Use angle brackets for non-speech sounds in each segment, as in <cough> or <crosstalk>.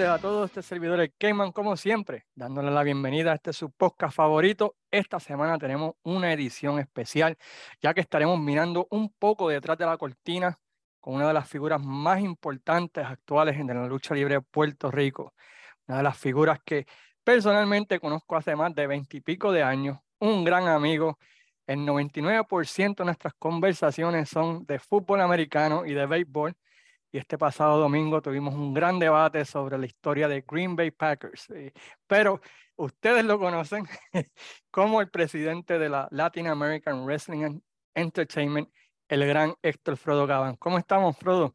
tardes a todos. Este servidor el Cayman, como siempre, dándole la bienvenida a este su podcast favorito. Esta semana tenemos una edición especial, ya que estaremos mirando un poco detrás de la cortina con una de las figuras más importantes actuales en la lucha libre de Puerto Rico. Una de las figuras que personalmente conozco hace más de veintipico de años, un gran amigo. El 99% de nuestras conversaciones son de fútbol americano y de béisbol y este pasado domingo tuvimos un gran debate sobre la historia de Green Bay Packers. Eh, pero ustedes lo conocen <laughs> como el presidente de la Latin American Wrestling and Entertainment, el gran Héctor Frodo Gabán. ¿Cómo estamos, Frodo?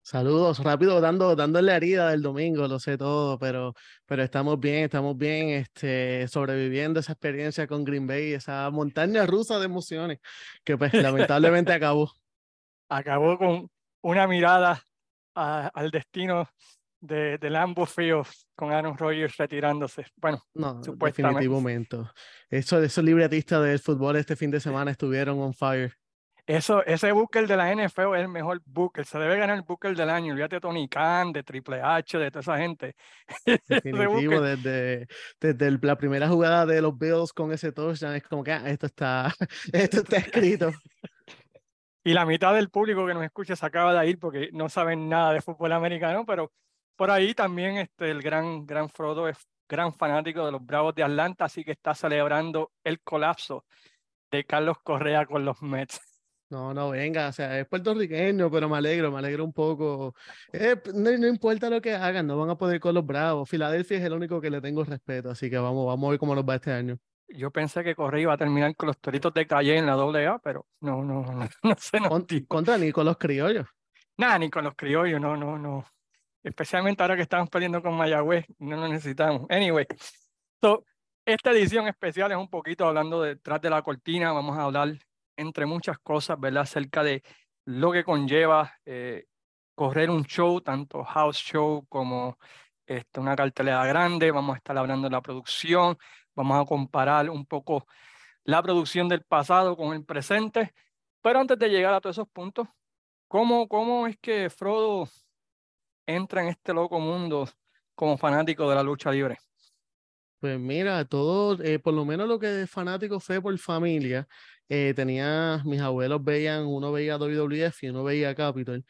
Saludos, rápido, dando, dándole herida del domingo, lo sé todo, pero, pero estamos bien, estamos bien este, sobreviviendo esa experiencia con Green Bay, esa montaña rusa de emociones que pues lamentablemente <laughs> acabó. Acabó con, una mirada al destino de, del Lambeau Field con Aaron Rodgers retirándose. Bueno, no, supuestamente. momento. Eso, esos libretistas del fútbol este fin de semana estuvieron on fire. Eso, ese Booker de la NFL es el mejor Booker. Se debe ganar el Booker del año. Olvídate de Tony Khan, de Triple H, de toda esa gente. <laughs> Definitivo, desde, desde la primera jugada de los Bills con ese touchdown, es como que ah, esto, está, <laughs> esto está <laughs> escrito y la mitad del público que nos escucha se acaba de ir porque no saben nada de fútbol americano, pero por ahí también este, el gran, gran Frodo es gran fanático de los Bravos de Atlanta, así que está celebrando el colapso de Carlos Correa con los Mets. No, no, venga, o sea, es puertorriqueño, pero me alegro, me alegro un poco. Eh, no, no, importa lo que hagan, no van a poder con los Bravos. Filadelfia es el único que le tengo respeto, así que vamos, vamos a ver cómo nos va este año yo pensé que Correa iba a terminar con los toritos de calle en la AA, pero no, no, no, <laughs> no sé. No. Contra ni con los criollos. Nada, ni con los criollos, no, no, no. Especialmente ahora que estamos peleando con Mayagüez, no lo necesitamos. Anyway, so, esta edición especial es un poquito hablando detrás de la cortina. Vamos a hablar, entre muchas cosas, ¿verdad? Acerca de lo que conlleva eh, correr un show, tanto house show como este, una cartelera grande. Vamos a estar hablando de la producción, Vamos a comparar un poco la producción del pasado con el presente. Pero antes de llegar a todos esos puntos, ¿cómo, cómo es que Frodo entra en este loco mundo como fanático de la lucha libre? Pues mira, todo, eh, por lo menos lo que es fanático fue por familia. Eh, tenía, mis abuelos veían, uno veía WWF y uno veía Capitol.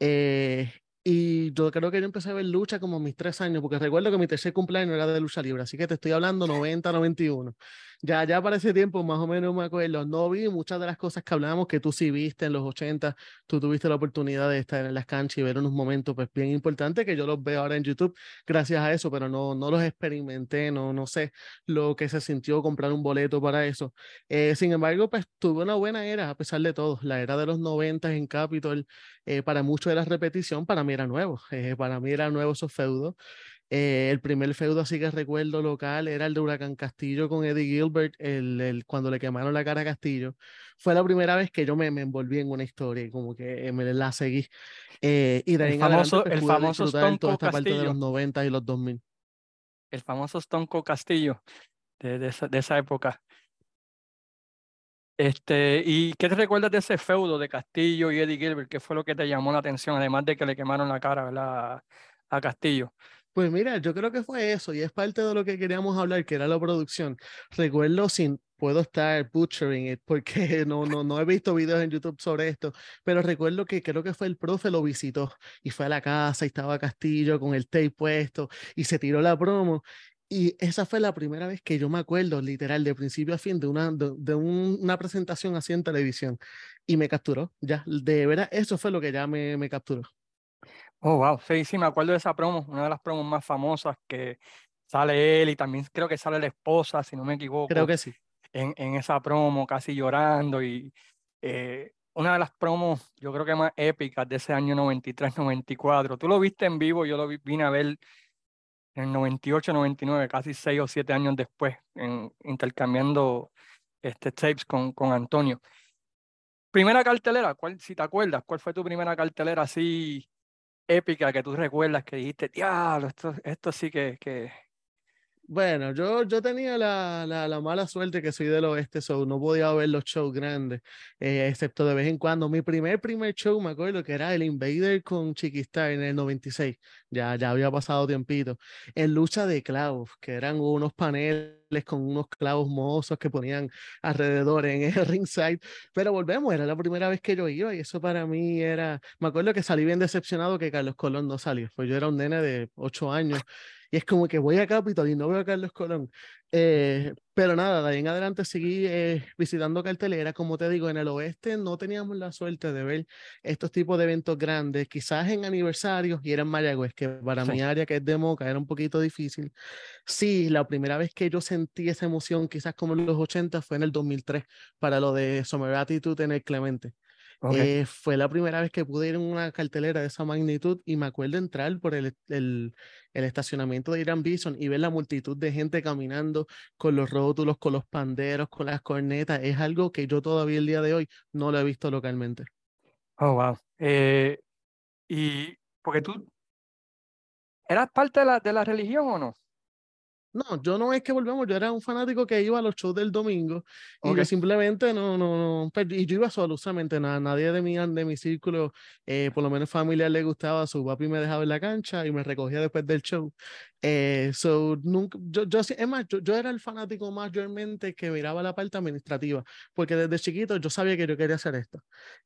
Eh, y yo creo que yo empecé a ver lucha como a mis tres años, porque recuerdo que mi tercer cumpleaños era de lucha libre, así que te estoy hablando 90, 91. Ya, ya para ese tiempo más o menos me acuerdo, no vi muchas de las cosas que hablábamos que tú sí viste en los 80, tú tuviste la oportunidad de estar en las canchas y ver unos momentos pues bien importantes que yo los veo ahora en YouTube gracias a eso, pero no, no los experimenté, no, no sé lo que se sintió comprar un boleto para eso. Eh, sin embargo, pues tuve una buena era a pesar de todo, la era de los 90 en Capitol, eh, para muchos de la repetición, para mí era nuevo, eh, para mí era nuevo esos feudos. Eh, el primer feudo así que recuerdo local era el de Huracán Castillo con Eddie Gilbert, el, el, cuando le quemaron la cara a Castillo. Fue la primera vez que yo me, me envolví en una historia y como que me la seguí. Eh, y de ahí el famoso, el famoso Stone toda esta parte de los 90 y los 2000. El famoso Castillo de, de, esa, de esa época. Este, ¿Y qué te recuerdas de ese feudo de Castillo y Eddie Gilbert? ¿Qué fue lo que te llamó la atención, además de que le quemaron la cara a Castillo? Pues mira, yo creo que fue eso y es parte de lo que queríamos hablar, que era la producción. Recuerdo sin, puedo estar butchering it porque <laughs> no, no, no he visto videos en YouTube sobre esto, pero recuerdo que creo que fue el profe lo visitó y fue a la casa y estaba Castillo con el tape puesto y se tiró la promo. Y esa fue la primera vez que yo me acuerdo, literal, de principio a fin, de una, de, una presentación así en televisión. Y me capturó, ya, de verdad, eso fue lo que ya me, me capturó. Oh, wow, sí, sí, me acuerdo de esa promo, una de las promos más famosas que sale él y también creo que sale la esposa, si no me equivoco. Creo que sí. En, en esa promo, casi llorando y eh, una de las promos, yo creo que más épicas de ese año 93-94. Tú lo viste en vivo, yo lo vine a ver en el 98-99, casi seis o siete años después, en, intercambiando este, tapes con, con Antonio. Primera cartelera, ¿cuál, si te acuerdas, ¿cuál fue tu primera cartelera así épica que tú recuerdas que dijiste, diablo, esto, esto sí que, que, Bueno, yo, yo tenía la, la, la, mala suerte que soy del oeste, so no podía ver los shows grandes, eh, excepto de vez en cuando. Mi primer, primer show, me acuerdo que era el Invader con Chiquistar en el 96, ya, ya había pasado tiempito, en lucha de clavos, que eran unos paneles con unos clavos mozos que ponían alrededor en el <laughs> ringside, pero volvemos, era la primera vez que yo iba y eso para mí era, me acuerdo que salí bien decepcionado que Carlos Colón no salió, pues yo era un nene de 8 años y es como que voy a Capitol y no veo a Carlos Colón. Eh, pero nada, de ahí en adelante seguí eh, visitando cartelera. Como te digo, en el oeste no teníamos la suerte de ver estos tipos de eventos grandes, quizás en aniversarios y eran Mayagüez, que para mi área, que es de Moca, era un poquito difícil. Sí, la primera vez que yo sentí esa emoción, quizás como en los 80, fue en el 2003, para lo de Summer Attitude en el Clemente. Eh, fue la primera vez que pude ir en una cartelera de esa magnitud y me acuerdo entrar por el, el, el, estacionamiento de Irán Bison y ver la multitud de gente caminando con los rótulos, con los panderos, con las cornetas. Es algo que yo todavía el día de hoy no lo he visto localmente. Oh, wow. Eh, y porque tú eras parte de la, de la religión o no? No, yo no es que volvemos, yo era un fanático que iba a los shows del domingo y que simplemente no, no, no, y yo iba solo, nada, nadie de mi, de mi círculo, eh, por lo menos familiar le gustaba, su papi me dejaba en la cancha y me recogía después del show. Eh, so, nunca, yo, yo, es más, yo, yo, era el fanático mayormente que miraba la parte administrativa, porque desde chiquito yo sabía que yo quería hacer esto.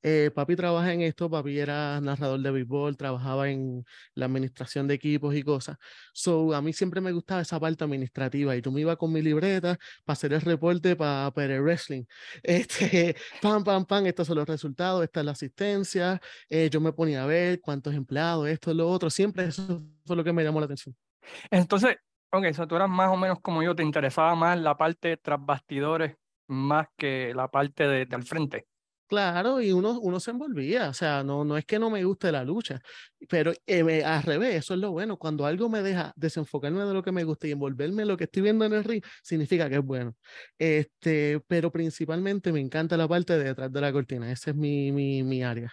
Eh, papi trabaja en esto, papi era narrador de béisbol, trabajaba en la administración de equipos y cosas. So, a mí siempre me gustaba esa parte administrativa y yo me iba con mi libreta para hacer el reporte para, para el wrestling. <laughs> Este, pam, pam, pam, estos son los resultados, esta es la asistencia. Eh, yo me ponía a ver cuántos empleados, esto, lo otro. Siempre eso fue lo que me llamó la atención. Entonces, ok, eso tú eras más o menos como yo, te interesaba más la parte tras bastidores más que la parte de, del frente. Claro, y uno, uno se envolvía, o sea, no, no es que no me guste la lucha, pero eh, al revés, eso es lo bueno, cuando algo me deja desenfocarme de lo que me gusta y envolverme en lo que estoy viendo en el ring, significa que es bueno. Este, pero principalmente me encanta la parte de detrás de la cortina, esa es mi, mi, mi área.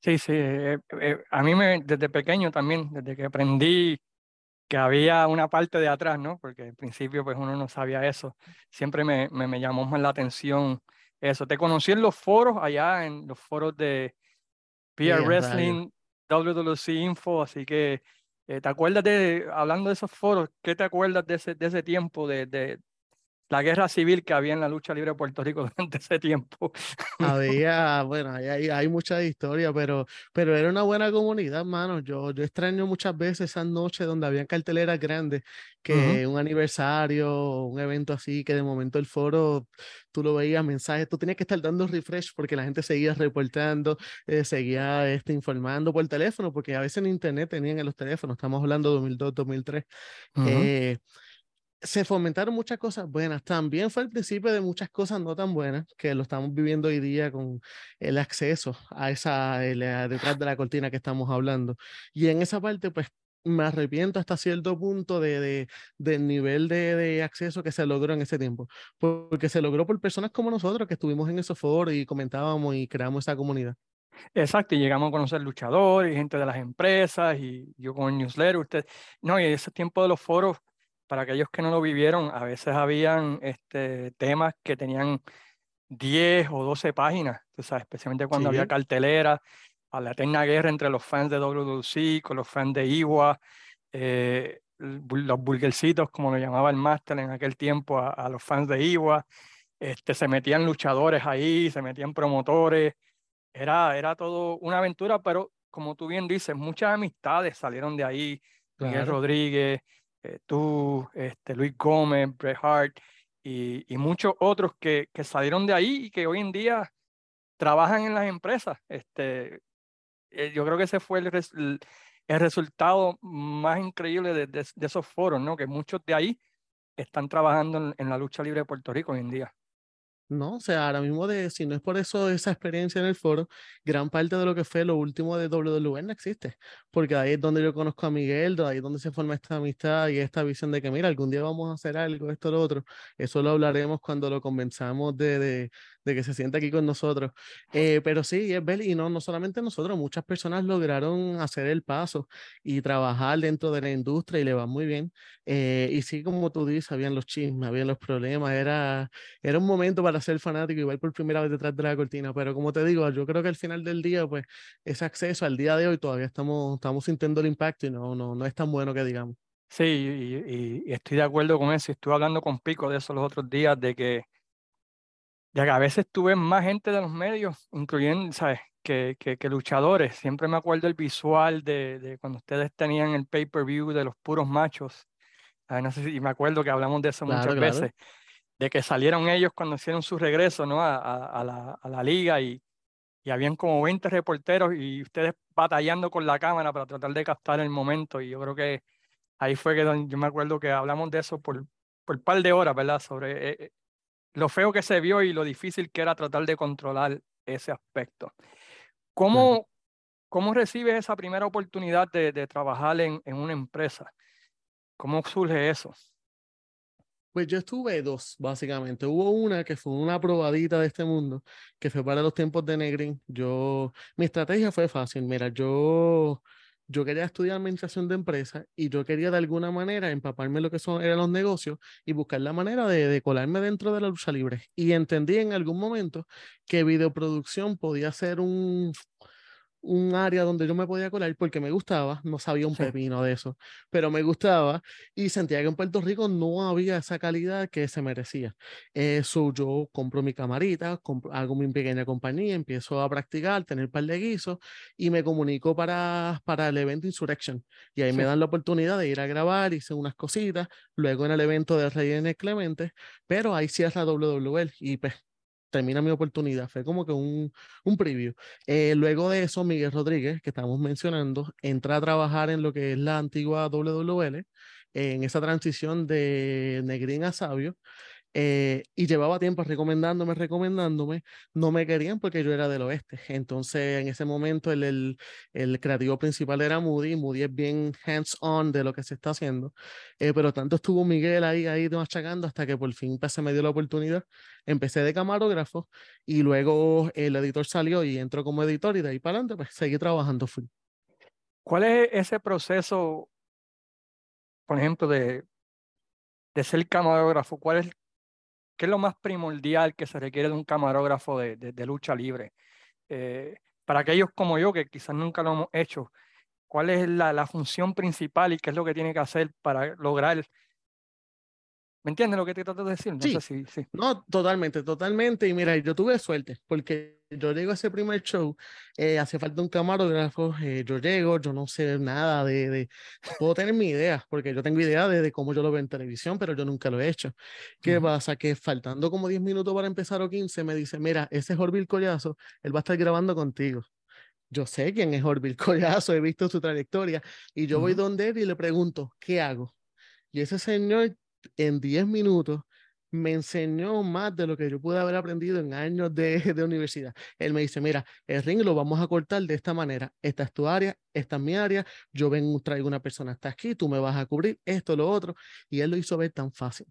Sí, sí, eh, eh, a mí me, desde pequeño también, desde que aprendí que había una parte de atrás, ¿no? Porque al principio pues uno no sabía eso. Siempre me, me, me, llamó más la atención eso. Te conocí en los foros, allá en los foros de PR Wrestling, WWC Info, así que eh, ¿te acuerdas de, hablando de esos foros, qué te acuerdas de ese, de ese tiempo, de, de, la guerra civil que había en la lucha libre de Puerto Rico <laughs> durante ese tiempo. Había, bueno, hay, hay mucha historia, pero, pero era una buena comunidad, mano. Yo, yo extraño muchas veces esas noches donde habían carteleras grandes, que un aniversario, un evento así, que de momento el foro, tú lo veías, mensajes, tú tenías que estar dando refresh porque la gente seguía reportando, eh, seguía este, informando por teléfono, porque a veces en internet tenían en los teléfonos, estamos hablando de 2002, 2003. eh, se fomentaron muchas cosas buenas. También fue el principio de muchas cosas no tan buenas, que lo estamos viviendo hoy día con el acceso a esa, detrás de la cortina que estamos hablando. Y en esa parte, pues me arrepiento hasta cierto punto de, de del nivel de, de, acceso que se logró en ese tiempo, porque se logró por personas como nosotros que estuvimos en esos foros y comentábamos y creamos esa comunidad. Exacto, y llegamos a conocer luchadores y gente de las empresas y yo con el newsletter, usted, no, y ese tiempo de los foros para aquellos que no lo vivieron, a veces habían este, temas que tenían 10 o 12 páginas, o sea, especialmente cuando había cartelera, a la eterna guerra entre los fans de WWC con los fans de Iwa, eh, los burguercitos, como lo llamaba el máster en aquel tiempo, a, los fans de Iwa, este, se metían luchadores ahí, se metían promotores, era, era todo una aventura, pero como tú bien dices, muchas amistades salieron de ahí, Miguel Rodríguez, eh, tú, este, Luis Gómez, Bret Hart y, muchos otros que, que, salieron de ahí y que hoy en día trabajan en las empresas. Este, eh, yo creo que ese fue el, el, resultado más increíble de, de, esos foros, ¿no? que muchos de ahí están trabajando en, en la lucha libre de Puerto Rico hoy en día. No, o sea, ahora mismo de, si no es por eso, esa experiencia en el foro, gran parte de lo que fue lo último de WWE no existe, porque ahí es donde yo conozco a Miguel, ahí es donde se forma esta amistad y esta visión de que, mira, algún día vamos a hacer algo, esto, lo otro. Eso lo hablaremos cuando lo convenzamos de, de, de que se sienta aquí con nosotros. Eh, pero sí, es ver, y no, no solamente nosotros, muchas personas lograron hacer el paso y trabajar dentro de la industria y le va muy bien. Eh, y sí, como tú dices, habían los chismes, habían los problemas, era, era un momento para ser fanático y ver por primera vez detrás de la cortina, pero como te digo, yo creo que al final del día, pues ese acceso al día de hoy todavía estamos, estamos sintiendo el impacto y no, no, no es tan bueno que digamos. Sí, y, estoy de acuerdo con eso. Estuve hablando con Pico de eso los otros días, de que, que a veces tuve más gente de los medios, incluyendo, ¿sabes? Que, que, que luchadores. Siempre me acuerdo el visual de, de cuando ustedes tenían el pay-per-view de los puros machos. no sé si me acuerdo que hablamos de eso muchas veces, de que salieron ellos cuando hicieron su regreso ¿no? a, a, la, a la liga y, y habían como 20 reporteros y ustedes batallando con la cámara para tratar de captar el momento. Y yo creo que ahí fue que yo me acuerdo que hablamos de eso por, por un par de horas, ¿verdad? Sobre eh, eh, lo feo que se vio y lo difícil que era tratar de controlar ese aspecto. ¿Cómo, cómo recibes esa primera oportunidad de, de trabajar en, en, una empresa? ¿Cómo surge eso? Pues yo estuve dos, básicamente. Hubo una que fue una probadita de este mundo, que fue para los tiempos de Negrin. Yo, mi estrategia fue fácil. Mira, yo yo quería estudiar administración de empresas y yo quería de alguna manera empaparme lo que son, eran los negocios y buscar la manera de, de, colarme dentro de la lucha libre. Y entendí en algún momento que videoproducción podía ser un, un área donde yo me podía colar porque me gustaba, no sabía un pepino de eso, pero me gustaba y sentía que en Puerto Rico no había esa calidad que se merecía. Eso yo compro mi camarita, hago mi pequeña compañía, empiezo a practicar, tener par de guisos y me comunico para, para el evento Insurrection. Y ahí me dan la oportunidad de ir a grabar, hice unas cositas, luego en el evento de Rey Clemente, pero ahí cierra WWL y pues termina mi oportunidad. Fue como que un, un preview. Eh, luego de eso, Miguel Rodríguez, que estamos mencionando, entra a trabajar en lo que es la antigua WWL, en esa transición de Negrín a Sabio. Eh, y llevaba tiempo recomendándome, recomendándome, no me querían porque yo era del oeste. Entonces, en ese momento, el, el, el creativo principal era Moody. Moody es bien hands-on de lo que se está haciendo. Eh, pero tanto estuvo Miguel ahí, ahí machacando hasta que por fin pues, se me dio la oportunidad. Empecé de camarógrafo y luego el editor salió y entró como editor y de ahí para adelante, pues seguí trabajando full. ¿Cuál es ese proceso, por ejemplo, de, de ser camarógrafo? ¿Cuál es ¿Qué es lo más primordial que se requiere de un camarógrafo de, lucha libre? Eh, para aquellos como yo que quizás nunca lo hemos hecho, ¿cuál es la, la, función principal y qué es lo que tiene que hacer para lograr ¿Me entiendes lo que te trato de decir? No sí. sí, sí. No, totalmente, totalmente. Y mira, yo tuve suerte porque yo llego a ese primer show, eh, hace falta un camarógrafo, eh, yo llego, yo no sé nada de, de, puedo tener mi idea, porque yo tengo idea de, de, cómo yo lo veo en televisión, pero yo nunca lo he hecho. ¿Qué uh -huh. pasa? Que faltando como 10 minutos para empezar o 15, me dice, mira, ese es Orville Collazo, él va a estar grabando contigo yo sé quién es Orville <laughs> Collazo, he visto su trayectoria, y yo uh -huh. voy donde él y le pregunto, ¿qué hago? Y ese señor en 10 minutos me enseñó más de lo que yo pude haber aprendido en años de, universidad. Él me dice, mira, el ring lo vamos a cortar de esta manera. Esta es tu área, esta es mi área. Yo vengo, traigo una persona hasta aquí, tú me vas a cubrir esto, lo otro. Y él lo hizo ver tan fácil.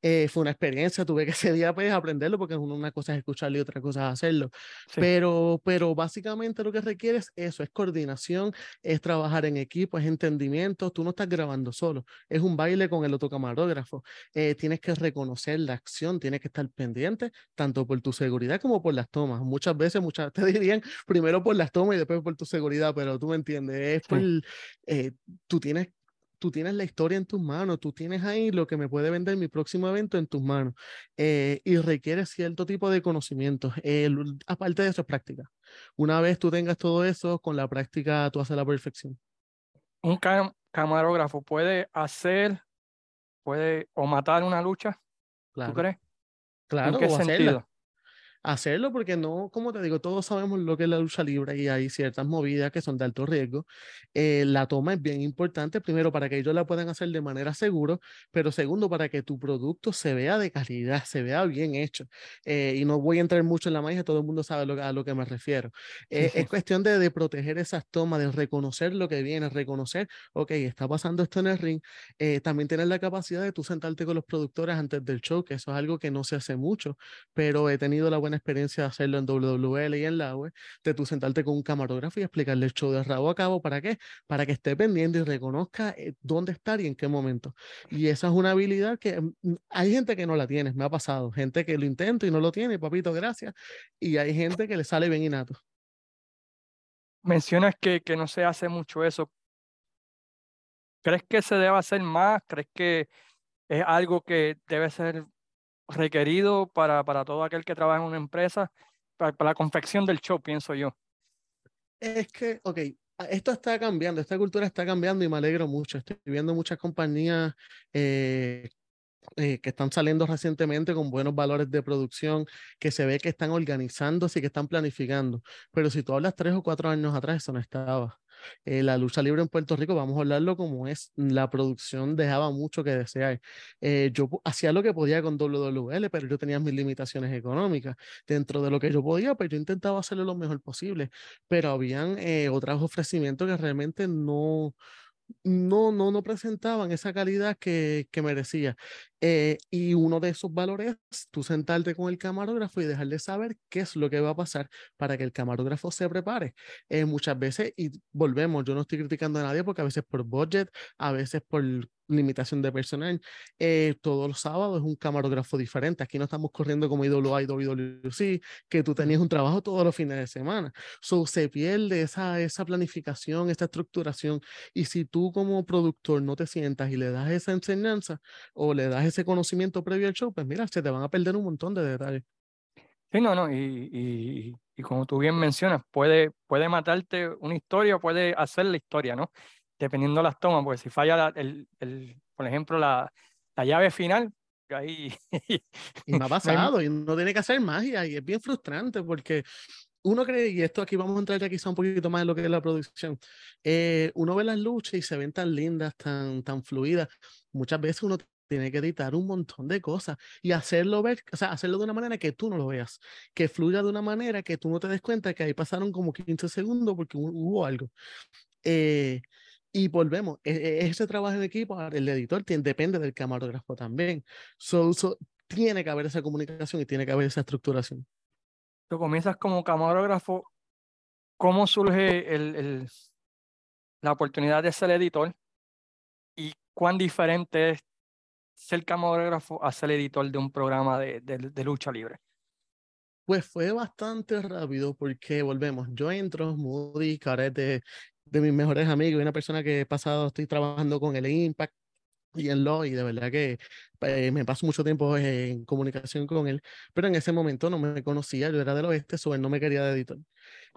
Eh, fue una experiencia, tuve que ese día pues aprenderlo porque una cosa es escucharlo y otra cosa es hacerlo. Sí. Pero, pero básicamente lo que requiere es eso, es coordinación, es trabajar en equipo, es entendimiento. Tú no estás grabando solo, es un baile con el otro camarógrafo. Eh, tienes que reconocer la acción, tienes que estar pendiente tanto por tu seguridad como por las tomas. Muchas veces, muchas te <laughs> dirían primero por las tomas y después por tu seguridad, pero tú me entiendes, es por, sí. eh, tú tienes tú tienes la historia en tus manos, tú tienes ahí lo que me puede vender mi próximo evento en tus manos eh, y requiere cierto tipo de conocimiento. Eh, aparte de eso es práctica. Una vez tú tengas todo eso, con la práctica tú haces la perfección. Un cam camarógrafo puede hacer, puede o matar una lucha, claro. ¿tú crees? Claro, ¿En qué o sentido? Hacerla hacerlo porque no, como te digo, todos sabemos lo que es la lucha libre y hay ciertas movidas que son de alto riesgo. Eh, la toma es bien importante, primero para que ellos la puedan hacer de manera segura, pero segundo para que tu producto se vea de calidad, se vea bien hecho. Eh, y no voy a entrar mucho en la magia, todo el mundo sabe lo, a lo que me refiero. Eh, es <laughs> cuestión de, de, proteger esas tomas, de reconocer lo que viene, reconocer, ok, está pasando esto en el ring. Eh, también tener la capacidad de tú sentarte con los productores antes del show, que eso es algo que no se hace mucho, pero he tenido la buena buena experiencia hacerlo en WWL y en la web, de tú sentarte con un camarógrafo y explicarle el show de rabo a cabo. ¿Para qué? Para que esté pendiente y reconozca eh, dónde estar y en qué momento. Y esa es una habilidad que mm, hay gente que no la tiene, me ha pasado. Gente que lo intenta y no lo tiene, papito, gracias. Y hay gente que le sale bien innato. Mencionas que, que no se hace mucho eso. ¿Crees que se debe hacer más? ¿Crees que es algo que debe ser requerido para, para todo aquel que trabaja en una empresa, para, la confección del show, pienso yo. Es que, ok, esto está cambiando, esta cultura está cambiando y me alegro mucho. Estoy viendo muchas compañías eh, eh, que están saliendo recientemente con buenos valores de producción, que se ve que están organizándose y que están planificando. Pero si tú hablas tres o cuatro años atrás, eso no estaba. Eh, la lucha libre en Puerto Rico, vamos a hablarlo como es, la producción dejaba mucho que desear. Eh, yo hacía lo que podía con WWL, pero yo tenía mis limitaciones económicas. Dentro de lo que yo podía, pues yo intentaba hacerlo lo mejor posible, pero habían eh, otros ofrecimientos que realmente no, no, no, no presentaban esa calidad que, que merecía. Eh, y uno de esos valores es tú sentarte con el camarógrafo y dejarle saber qué es lo que va a pasar para que el camarógrafo se prepare. Eh, muchas veces, y volvemos, yo no estoy criticando a nadie porque a veces por budget, a veces por limitación de personal. Eh, todos los sábados es un camarógrafo diferente. Aquí no estamos corriendo como IWA y WWC, que tú tenías un trabajo todos los fines de semana. So, se pierde esa, esa planificación, esa estructuración. Y si tú como productor no te sientas y le das esa enseñanza o le das ese conocimiento previo al show, pues mira, se te van a perder un montón de detalles. Sí, no, no, y, y, y como tú bien mencionas, puede, puede matarte una historia, puede hacer la historia, ¿no? Dependiendo de las tomas, porque si falla el, el, por ejemplo la, la llave final, ahí... <laughs> y me ha pasado, y no tiene que hacer magia, y es bien frustrante porque uno cree, y esto aquí vamos a entrar ya quizá un poquito más en lo que es la producción, eh, uno ve las luchas y se ven tan lindas, tan, tan fluidas, muchas veces uno tiene que editar un montón de cosas y hacerlo ver, o sea, hacerlo de una manera que tú no lo veas, que fluya de una manera que tú no te des cuenta que ahí pasaron como 15 segundos porque hubo algo. Eh, y volvemos, e, e, ese trabajo en equipo, el editor depende del camarógrafo también. So, tiene que haber esa comunicación y tiene que haber esa estructuración. Tú comienzas como camarógrafo, ¿cómo surge el, el, la oportunidad de ser editor? ¿Y cuán diferente es ser camarógrafo a ser editor de un programa de, de, de lucha libre? Pues fue bastante rápido porque volvemos. Yo entro, Moody, Carete, de mis mejores amigos y una persona que he pasado, estoy trabajando con el Impact y en lo, y de verdad que eh, me paso mucho tiempo en comunicación con él, pero en ese momento no me conocía, yo era del oeste, so él no me quería de editor.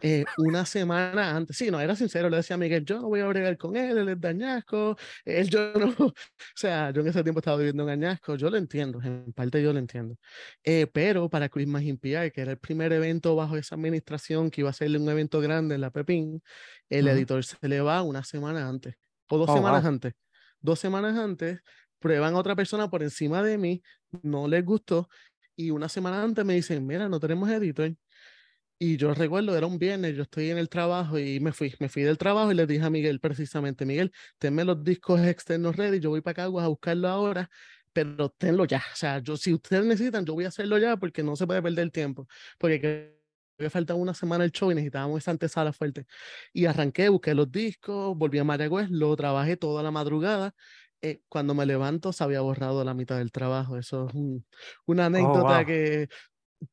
Eh, una semana antes, sí, no, era sincero, le decía a Miguel, yo no voy a bregar con él, él es de Añasco, él yo no, <laughs> o sea, yo en ese tiempo estaba viviendo en Añasco, yo lo entiendo, en parte yo lo entiendo, eh, pero para Christmas in PR, que era el primer evento bajo esa administración, que iba a ser un evento grande en la Pepín, el editor se le va una semana antes, o dos oh, semanas antes dos semanas antes, prueban a otra persona por encima de mí, no les gustó, y una semana antes me dicen, mira, no tenemos editor. Y yo recuerdo, era un viernes, yo estoy en el trabajo y me fui, me fui del trabajo y le dije a Miguel precisamente, Miguel, tenme los discos externos ready, yo voy para Caguas a buscarlo ahora, pero tenlo ya. O sea, yo, si ustedes necesitan, yo voy a hacerlo ya porque no se puede perder el tiempo. Porque que faltaba una semana el show y necesitábamos esa antesala fuerte. Y arranqué, busqué los discos, volví a Mayagüez, lo trabajé toda la madrugada. Eh, cuando me levanto se había borrado la mitad del trabajo. Eso es una oh, anécdota que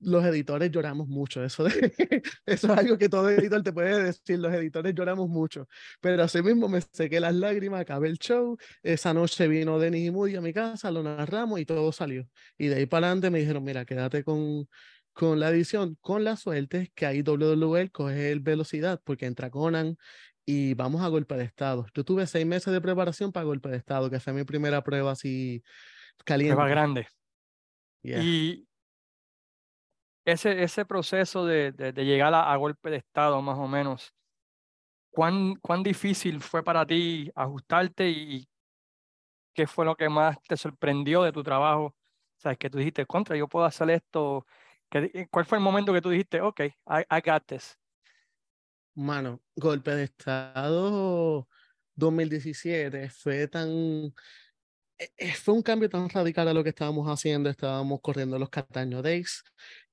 los editores lloramos mucho. Eso, <laughs> eso es algo que todo editor te puede decir. Los editores lloramos mucho. Pero así mismo me sequé las lágrimas, acabé el show. Esa noche vino Denis y Moody a mi casa, lo narramos y todo salió. Y de ahí para adelante me dijeron, mira, quédate con, con la edición, con la suerte que ahí WWE coge el velocidad porque entra Conan y vamos a golpe de estado. Yo tuve seis meses de preparación para golpe de estado, que fue mi primera prueba así caliente. Prueba grande. Y ese, ese proceso de, de, llegar a, a, golpe de estado, más o menos, ¿cuán, ¿cuán difícil fue para ti ajustarte y qué fue lo que más te sorprendió de tu trabajo? Sabes que tú dijiste, contra, yo puedo hacer esto eh, ¿Cuál fue el momento que tú dijiste, ok, I, I got this? Mano, golpe de estado 2017 fue tan... eh, fue un cambio tan radical a lo que estábamos haciendo. Estábamos corriendo los Cataño Days.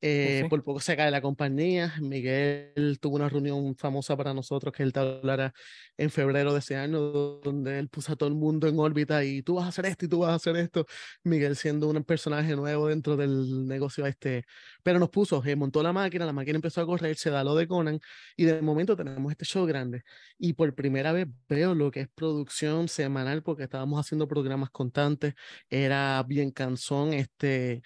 Eh, por poco se cae la compañía. Miguel tuvo una reunión famosa para nosotros que él te hablará en febrero de ese año, donde él puso a todo el mundo en órbita y tú vas a hacer esto y tú vas a hacer esto. Miguel siendo un personaje nuevo dentro del negocio este. Pero nos puso, eh, montó la máquina, la máquina empezó a correr, se da lo de Conan y de momento tenemos este show grande. Y por primera vez veo lo que es producción semanal porque estábamos haciendo programas constantes. Era bien cansón este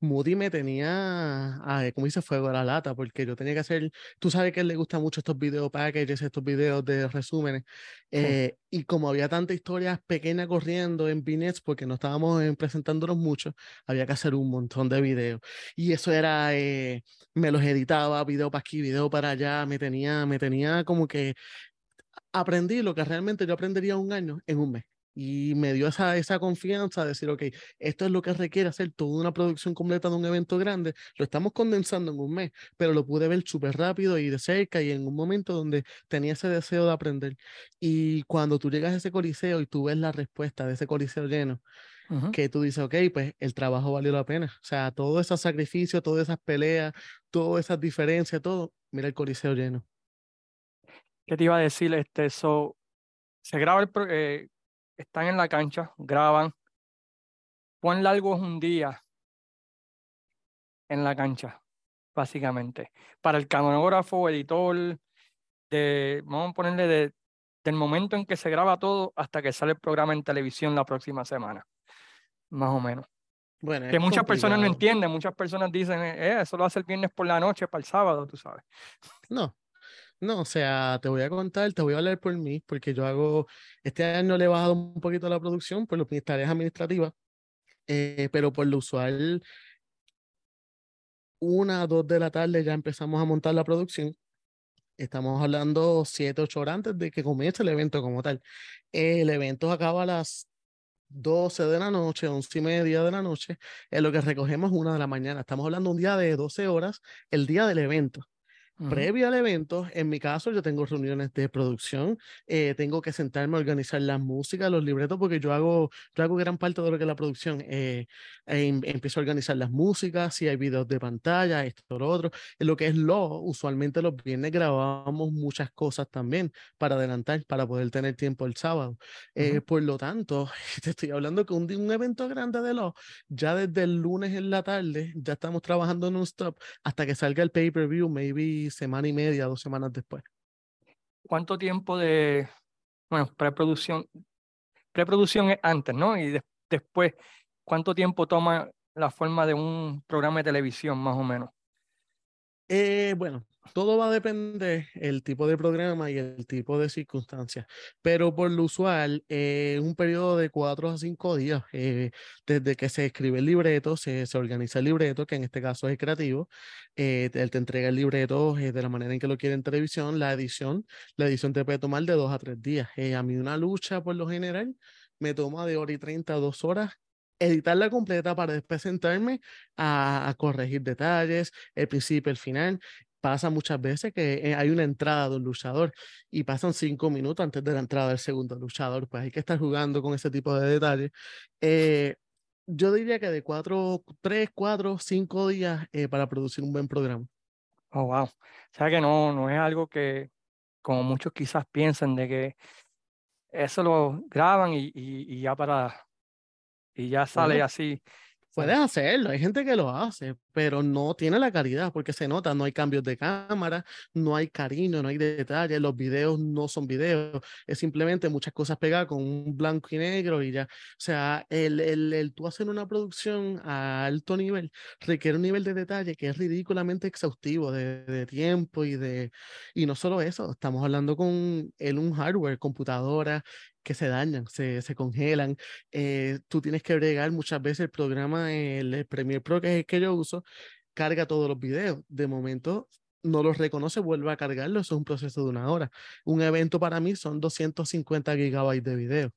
Moody me tenía, como dice, fuego a la lata, porque yo tenía que hacer, tú sabes que a él le gustan mucho estos video packages, estos videos de resúmenes, eh, y como había tanta historias pequeñas corriendo en Binets, porque no estábamos eh, presentándonos mucho, había que hacer un montón de videos. Y eso era, eh, me los editaba, video para aquí, video para allá, me tenía, me tenía como que aprendí lo que realmente yo aprendería un año en un mes y me dio esa, esa confianza de decir, ok, esto es lo que requiere hacer toda una producción completa de un evento grande, lo estamos condensando en un mes, pero lo pude ver súper rápido y de cerca y en un momento donde tenía ese deseo de aprender. Y cuando tú llegas a ese coliseo y tú ves la respuesta de ese coliseo lleno, que tú dices, ok, pues el trabajo valió la pena. O sea, todo ese sacrificio, todas esas peleas, todas esas diferencias, todo, mira el coliseo lleno. ¿Qué te iba a decir? Este, eso, se graba el, eh, están en la cancha, graban. ¿Cuán largo es un día en la cancha, básicamente? Para el camarógrafo, editor, de, vamos a ponerle de, del momento en que se graba todo hasta que sale el programa en televisión la próxima semana, más o menos. Bueno, que muchas personas no entienden, muchas personas dicen, eh, eso lo hace el viernes por la noche para el sábado, tú sabes. No, no, o sea, te voy a contar, te voy a hablar por mí, porque yo hago, este año le he bajado un poquito la producción por mis tareas administrativas, eh, pero por lo usual, una, dos de la tarde ya empezamos a montar la producción. Estamos hablando siete, ocho horas antes de que comience el evento como tal. El evento acaba a las 12 de la noche, once y media de la noche, en lo que recogemos una de la mañana. Estamos hablando un día de 12 horas, el día del evento. Previo al evento, en mi caso, yo tengo reuniones de producción, eh, tengo que sentarme a organizar la música, los libretos, porque yo hago, yo hago gran parte de lo que es la producción. Eh, em, empiezo a organizar las músicas, si hay videos de pantalla, esto, lo otro. En lo que es lo, usualmente los viernes grabamos muchas cosas también para adelantar, para poder tener tiempo el sábado. Eh, por lo tanto, <laughs> te estoy hablando que un, un evento grande de lo, ya desde el lunes en la tarde, ya estamos trabajando non-stop hasta que salga el pay-per-view, maybe semana y media, dos semanas después. ¿Cuánto tiempo de, bueno, preproducción? Preproducción es antes, ¿no? Y después, ¿cuánto tiempo toma la forma de un programa de televisión, más o menos? Eh, bueno, todo va a depender el tipo de programa y el tipo de circunstancias, pero por lo usual, eh, un periodo de cuatro a cinco días, eh, desde que se escribe el libreto, se, se, organiza el libreto, que en este caso es creativo, eh, él te entrega el libreto de la manera en que lo quiere en televisión, la edición, la edición te puede tomar de dos a tres días. a mí una lucha, por lo general, me toma de hora y treinta a dos horas editarla completa para después sentarme a, a, corregir detalles, el principio, el final pasa muchas veces que eh, hay una entrada de un luchador y pasan cinco minutos antes de la entrada del segundo luchador, pues hay que estar jugando con ese tipo de detalles. Eh, yo diría que de cuatro, tres, cuatro, cinco días eh, para producir un buen programa. Oh, wow. O sea que no, no es algo que, como muchos quizás piensan, de que eso lo graban y, y, ya para, y ya sale así. Puedes hacerlo, hay gente que lo hace, pero no tiene la calidad porque se nota, no hay cambios de cámara, no hay cariño, no hay detalles, los videos no son videos, es simplemente muchas cosas pegadas con un blanco y negro y ya. O sea, el, el, el tú hacer una producción a alto nivel requiere un nivel de detalle que es ridículamente exhaustivo de, de tiempo y de... Y no solo eso, estamos hablando con el, un hardware, computadora, que se dañan, se, se congelan. Eh, tú tienes que bregar muchas veces el programa, el, el Premiere Pro que es el que yo uso, carga todos los videos. De momento no los reconoce, vuelve a cargarlo. Eso es un proceso de una hora. Un evento para mí son 250 gigabytes de video.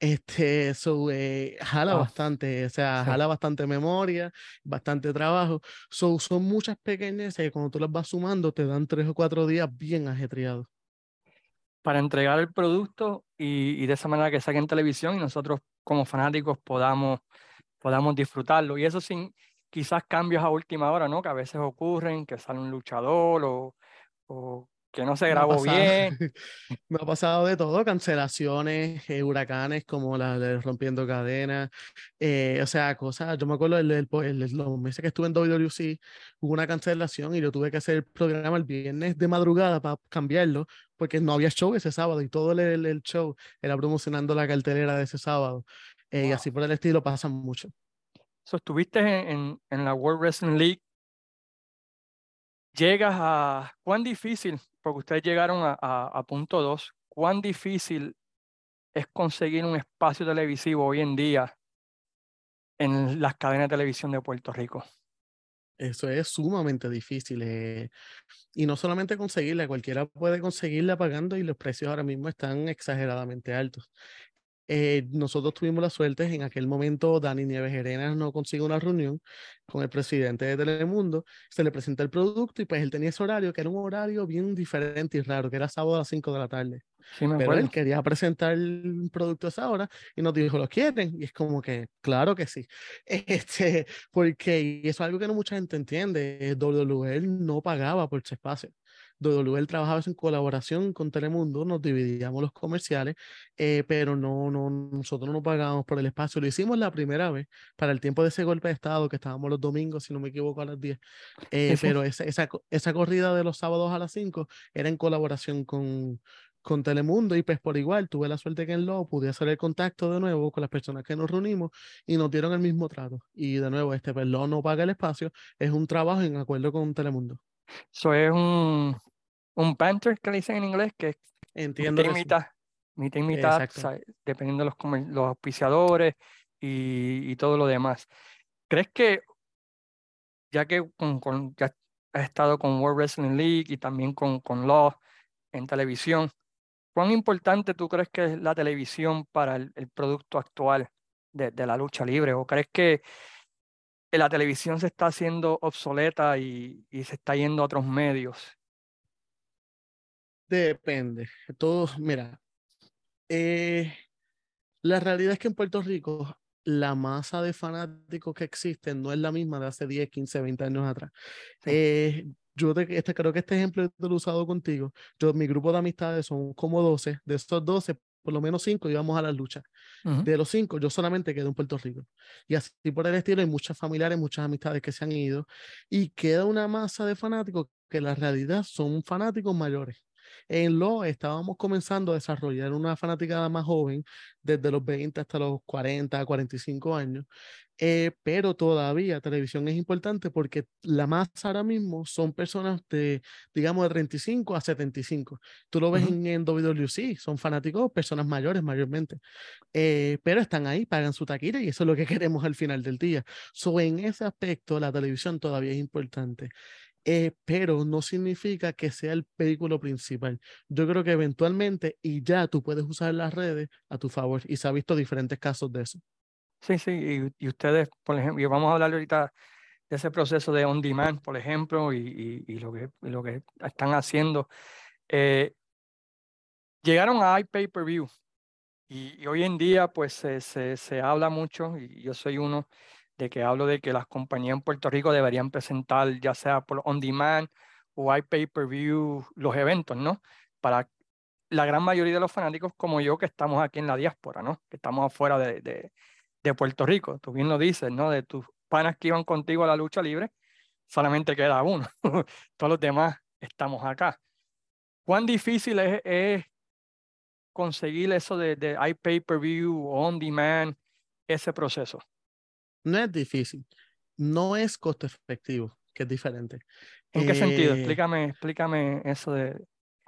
Este, eso eh, jala ah, bastante, o sea, jala bastante memoria, bastante trabajo. son muchas pequeñas y cuando tú las vas sumando te dan tres o cuatro días bien ajetreados para entregar el producto y, de esa manera que salga en televisión y nosotros como fanáticos podamos, podamos disfrutarlo. Y eso sin quizás cambios a última hora, ¿no? Que a veces ocurren, que sale un luchador o, o que no se grabó bien. <laughs> me ha pasado de todo, cancelaciones, eh, huracanes como la de rompiendo cadenas, eh, o sea, cosas, yo me acuerdo el, el, los meses que estuve en WWC, hubo una cancelación y yo tuve que hacer el programa el viernes de madrugada para cambiarlo, porque no había show ese sábado y todo el, el show era promocionando la cartelera de ese sábado. Eh, y así por el estilo pasan mucho. So, estuviste en, en la World Wrestling League llegas a cuán difícil porque ustedes llegaron a, punto 2, ¿cuán difícil es conseguir un espacio televisivo hoy en día en las cadenas de televisión de Puerto Rico? Eso es sumamente difícil. Eh, y no solamente conseguirla, cualquiera puede conseguirla pagando y los precios ahora mismo están exageradamente altos. Eh, nosotros tuvimos la suerte, en aquel momento Dani Nieves Arenas no consigue una reunión con el presidente de Telemundo, se le presenta el producto y pues él tenía ese horario, que era un horario bien diferente y raro, que era sábado a las 5 de la tarde. Pero él quería presentar el producto a esa hora y nos dijo, ¿lo quieren? Y es como que, claro que sí. <laughs> Este, porque y eso es algo que no mucha gente entiende, WWE no pagaba por ese espacio. WL trabajaba en colaboración con Telemundo, nos dividíamos los comerciales, eh, pero no, no, nosotros no pagábamos por el espacio. Lo hicimos la primera vez, para el tiempo de ese golpe de Estado, que estábamos los domingos, si no me equivoco, a las 10. Eh, <laughs> pero esa, esa, esa corrida de los sábados a las 5 era en colaboración con, con Telemundo y pues por igual tuve la suerte que en lo pude hacer el contacto de nuevo con las personas que nos reunimos y nos dieron el mismo trato. Y de nuevo, este pues no paga el espacio, es un trabajo en acuerdo con Telemundo. Eso es un, un banter que le dicen en inglés, que Entiendo mitad, mitad, mitad, dependiendo de los, los auspiciadores y, y, todo lo demás. ¿Crees que, ya que con, con, ya has estado con World Wrestling League y también con, con Law en televisión, ¿cuán importante tú crees que es la televisión para el, el producto actual de, de, la lucha libre? ¿O crees que la televisión se está haciendo obsoleta y, y se está yendo a otros medios? Depende. Todo, mira, eh, la realidad es que en Puerto Rico la masa de fanáticos que existen no es la misma de hace 10, 15, 20 años atrás. Eh, yo este, creo que este ejemplo lo he usado contigo. Yo, mi grupo de amistades son como 12. De esos 12, por lo menos 5 íbamos a la lucha. De los 5, yo solamente quedo en Puerto Rico. Y así por el estilo, hay muchas familiares, muchas amistades que se han ido. Y queda una masa de fanáticos que la realidad son fanáticos mayores. En lo estábamos comenzando a desarrollar una fanaticada más joven, desde los 20 hasta los 40, 45 años, eh, pero todavía televisión es importante porque la masa ahora mismo son personas de, digamos, de 35 a 75. Tú lo ves en, en, WWC, son fanáticos, personas mayores mayormente, eh, pero están ahí, pagan su taquilla y eso es lo que <laughs> queremos al final del día. So, en ese aspecto, la televisión todavía es importante. Eh, pero no significa que sea el vehículo principal. Yo creo que eventualmente y ya tú puedes usar las redes a tu favor y se ha visto diferentes casos de eso. Sí, sí, y, ustedes, por ejemplo, y vamos a hablar ahorita de ese proceso de on demand, por ejemplo, y, y, lo, que, lo que están haciendo. Eh, llegaron a iPay-Per-View y, hoy en día pues se, se, se habla mucho, y yo soy uno, de que hablo de que las compañías en Puerto Rico deberían presentar, ya sea por on demand o hay pay-per-view, los eventos, ¿no? Para la gran mayoría de los fanáticos como yo que estamos aquí en la diáspora, ¿no? Que estamos afuera de, de, Puerto Rico. Tú bien lo dices, ¿no? De tus panas que iban contigo a la lucha libre, solamente queda uno. <laughs> Todos los demás estamos acá. ¿Cuán difícil es, es conseguir eso de, de pay-per-view, on demand, ese proceso? No es difícil, no es costo efectivo, que es diferente. ¿En qué sentido? Eh, explícame, explícame eso de...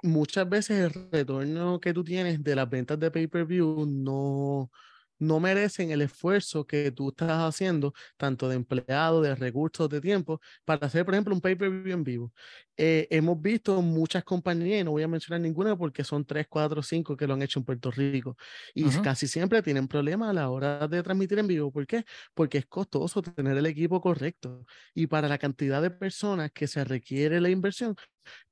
Muchas veces el retorno que tú tienes de las ventas de pay-per-view no, no merecen el esfuerzo que tú estás haciendo, tanto de empleado, de recursos, de tiempo, para hacer, por ejemplo, un pay-per-view en vivo. Eh, hemos visto muchas compañías, y no voy a mencionar ninguna porque son tres, cuatro, cinco que lo han hecho en Puerto Rico, y casi siempre tienen problemas a la hora de transmitir en vivo. ¿Por qué? Porque es costoso tener el equipo correcto, y para la cantidad de personas que se requiere la inversión,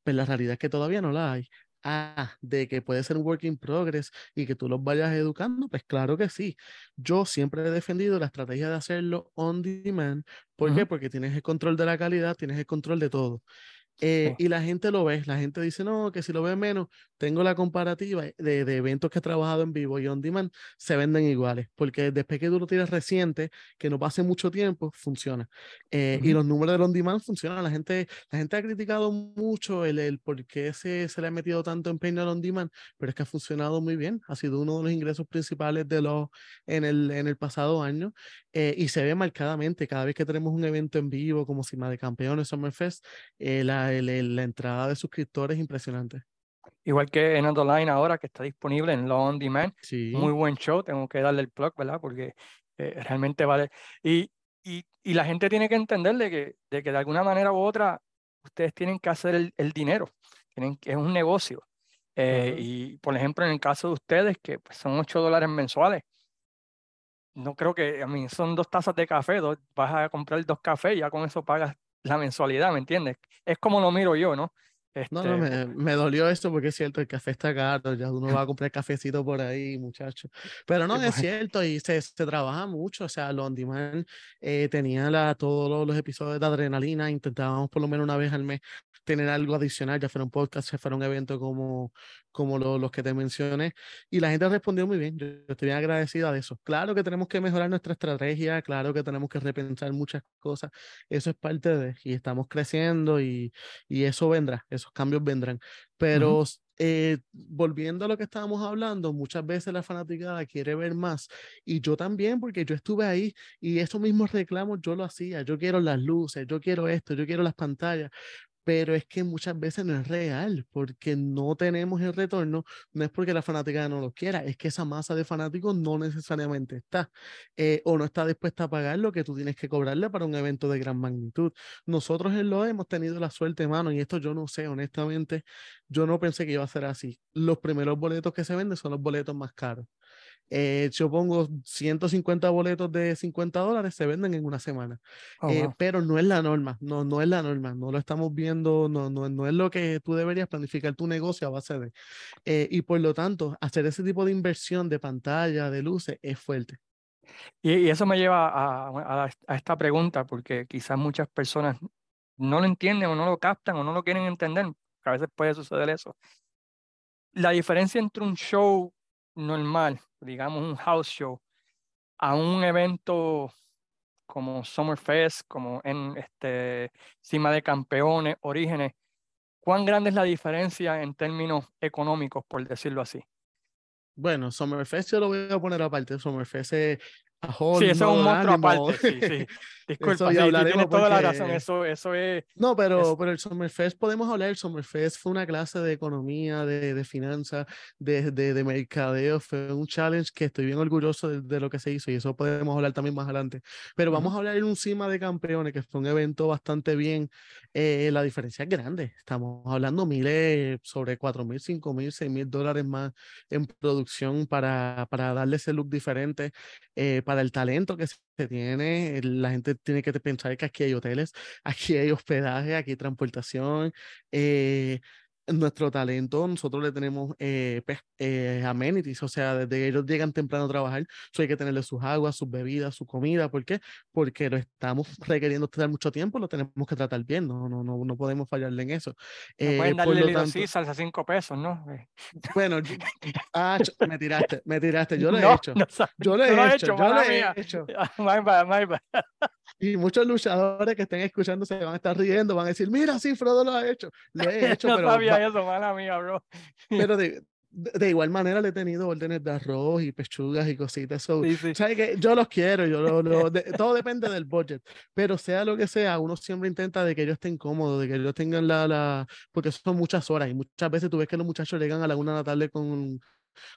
pues la realidad es que todavía no la hay Ah, de que puede ser un work in progress y que tú los vayas educando, pues claro que sí. Yo siempre he defendido la estrategia de hacerlo on demand. ¿Por qué? Porque tienes el control de la calidad, tienes el control de todo. Eh, y la gente lo ve, la gente dice, no, que si lo ve menos, tengo la comparativa de, de, eventos que he trabajado en vivo y on demand, se venden iguales, porque después que tú lo tienes reciente, que no pase mucho tiempo, funciona. Eh, y los números de on demand funcionan. La gente, la gente ha criticado mucho el, el por qué se, se le ha metido tanto empeño al on demand, pero es que ha funcionado muy bien. Ha sido uno de los ingresos principales de los, en, el, en el pasado año eh, y se ve marcadamente cada vez que tenemos un evento en vivo como Cima de Campeones, Summerfest, la la, entrada de suscriptores es impresionante. Igual que en Line ahora, que está disponible en Law On Demand. Sí. Muy buen show, tengo que darle el plug, ¿verdad? Porque eh, realmente vale. Y, y, y, la gente tiene que entender de que, de que de alguna manera u otra ustedes tienen que hacer el, el dinero. Tienen, es un negocio. Eh, y por ejemplo, en el caso de ustedes, que pues, son 8 dólares mensuales, no creo que, a mí, son dos tazas de café, vas a comprar dos cafés y ya con eso pagas la mensualidad, ¿me entiendes? Es como lo miro yo, ¿no? No, no, este me, me, dolió esto porque es cierto, el café está caro, ya uno va a comprar cafecito por ahí, muchacho. Pero no, es cierto, y se, se, trabaja mucho, o sea, los eh, tenía la, todos los, episodios de adrenalina, intentábamos por lo menos una vez al mes tener algo adicional, ya fuera un podcast, ya fuera un evento como, como los que te mencioné, y la gente respondió muy bien, yo, estoy bien agradecida de eso. Claro que tenemos que mejorar nuestra estrategia, claro que tenemos que repensar muchas cosas, eso es parte de, y estamos creciendo y, y eso vendrá, esos cambios vendrán, pero... Eh, volviendo a lo que estábamos hablando, muchas veces la fanaticada quiere ver más y yo también, porque yo estuve ahí y esos mismos reclamos yo lo hacía. Yo quiero las luces, yo quiero esto, yo quiero las pantallas, pero es que muchas veces no es real, porque no tenemos el retorno, no es porque la fanática no lo quiera, es que esa masa de fanáticos no necesariamente está, eh, o no está dispuesta a pagar lo que tú tienes que cobrarle para un evento de gran magnitud. Nosotros en lo hemos tenido la suerte, mano, y esto yo no sé, honestamente, yo no pensé que iba a ser así. Los primeros boletos que se venden son los boletos más caros. Eh, yo pongo 150 boletos de 50 dólares, se venden en una semana. Oh, eh, pero no es la norma, no, no es la norma, no lo estamos viendo, no, no, no es lo que tú deberías planificar tu negocio a base de. Eh, y por lo tanto, hacer ese tipo de inversión de pantalla, de luces, es fuerte. Y, eso me lleva a, a, a esta pregunta, porque quizás muchas personas no lo entienden o no lo captan o no lo quieren entender, a veces puede suceder eso. La diferencia entre un show normal, digamos un house show, a un evento como Summerfest, como en este Cima de Campeones, Orígenes, ¿cuán grande es la diferencia en términos económicos, por decirlo así? Bueno, Summerfest yo lo voy a poner aparte. Summerfest es sí, eso es un monstruo aparte. Sí, sí. <laughs> Disculpa, sí, tienes toda la razón. Eso, eso es. No, pero, pero el Summerfest podemos hablar. El Summerfest fue una clase de economía, de, de finanzas, de, de, de, mercadeo. Fue un challenge que estoy bien orgulloso de, lo que se hizo y eso podemos hablar también más adelante. Pero vamos a hablar en un Cima de Campeones, que fue un evento bastante bien. Eh, la diferencia es grande. Estamos hablando miles, sobre cuatro mil, cinco mil, seis mil dólares más en producción para, para darle ese look diferente. Eh, para el talento que se tiene, la gente tiene que pensar que aquí hay hoteles, <laughs> aquí hay hospedaje, aquí hay transportación. Eh, nuestro talento, nosotros le tenemos eh, pues, eh, amenities, o sea, desde que ellos llegan temprano a trabajar, hay que tenerle sus aguas, sus bebidas, su comida. ¿Por qué? Porque lo estamos <laughs> requiriendo estar mucho tiempo, lo tenemos que tratar bien, no, no, no, no podemos fallarle en eso. No pueden eh, darle tanto, salsa a cinco pesos, ¿no? Bueno, ah, <laughs> me tiraste, me tiraste, yo lo he hecho. yo lo he hecho, yo lo he hecho. <laughs> My bad, my bad. Y muchos luchadores que estén escuchando se van a estar riendo, van a decir, mira, sí, Frodo lo ha hecho. Lo he hecho, no pero... sabía eso, mala mía, bro. Pero <laughs> de, de, igual manera le he tenido órdenes de arroz y pechugas y cositas. So, ¿sabes que Yo los quiero, yo lo, <laughs> todo depende del budget, pero sea lo que sea, uno siempre intenta de que ellos estén cómodos, de que ellos tengan la, la... porque son muchas horas y muchas veces tú ves que los muchachos llegan a la una de la tarde con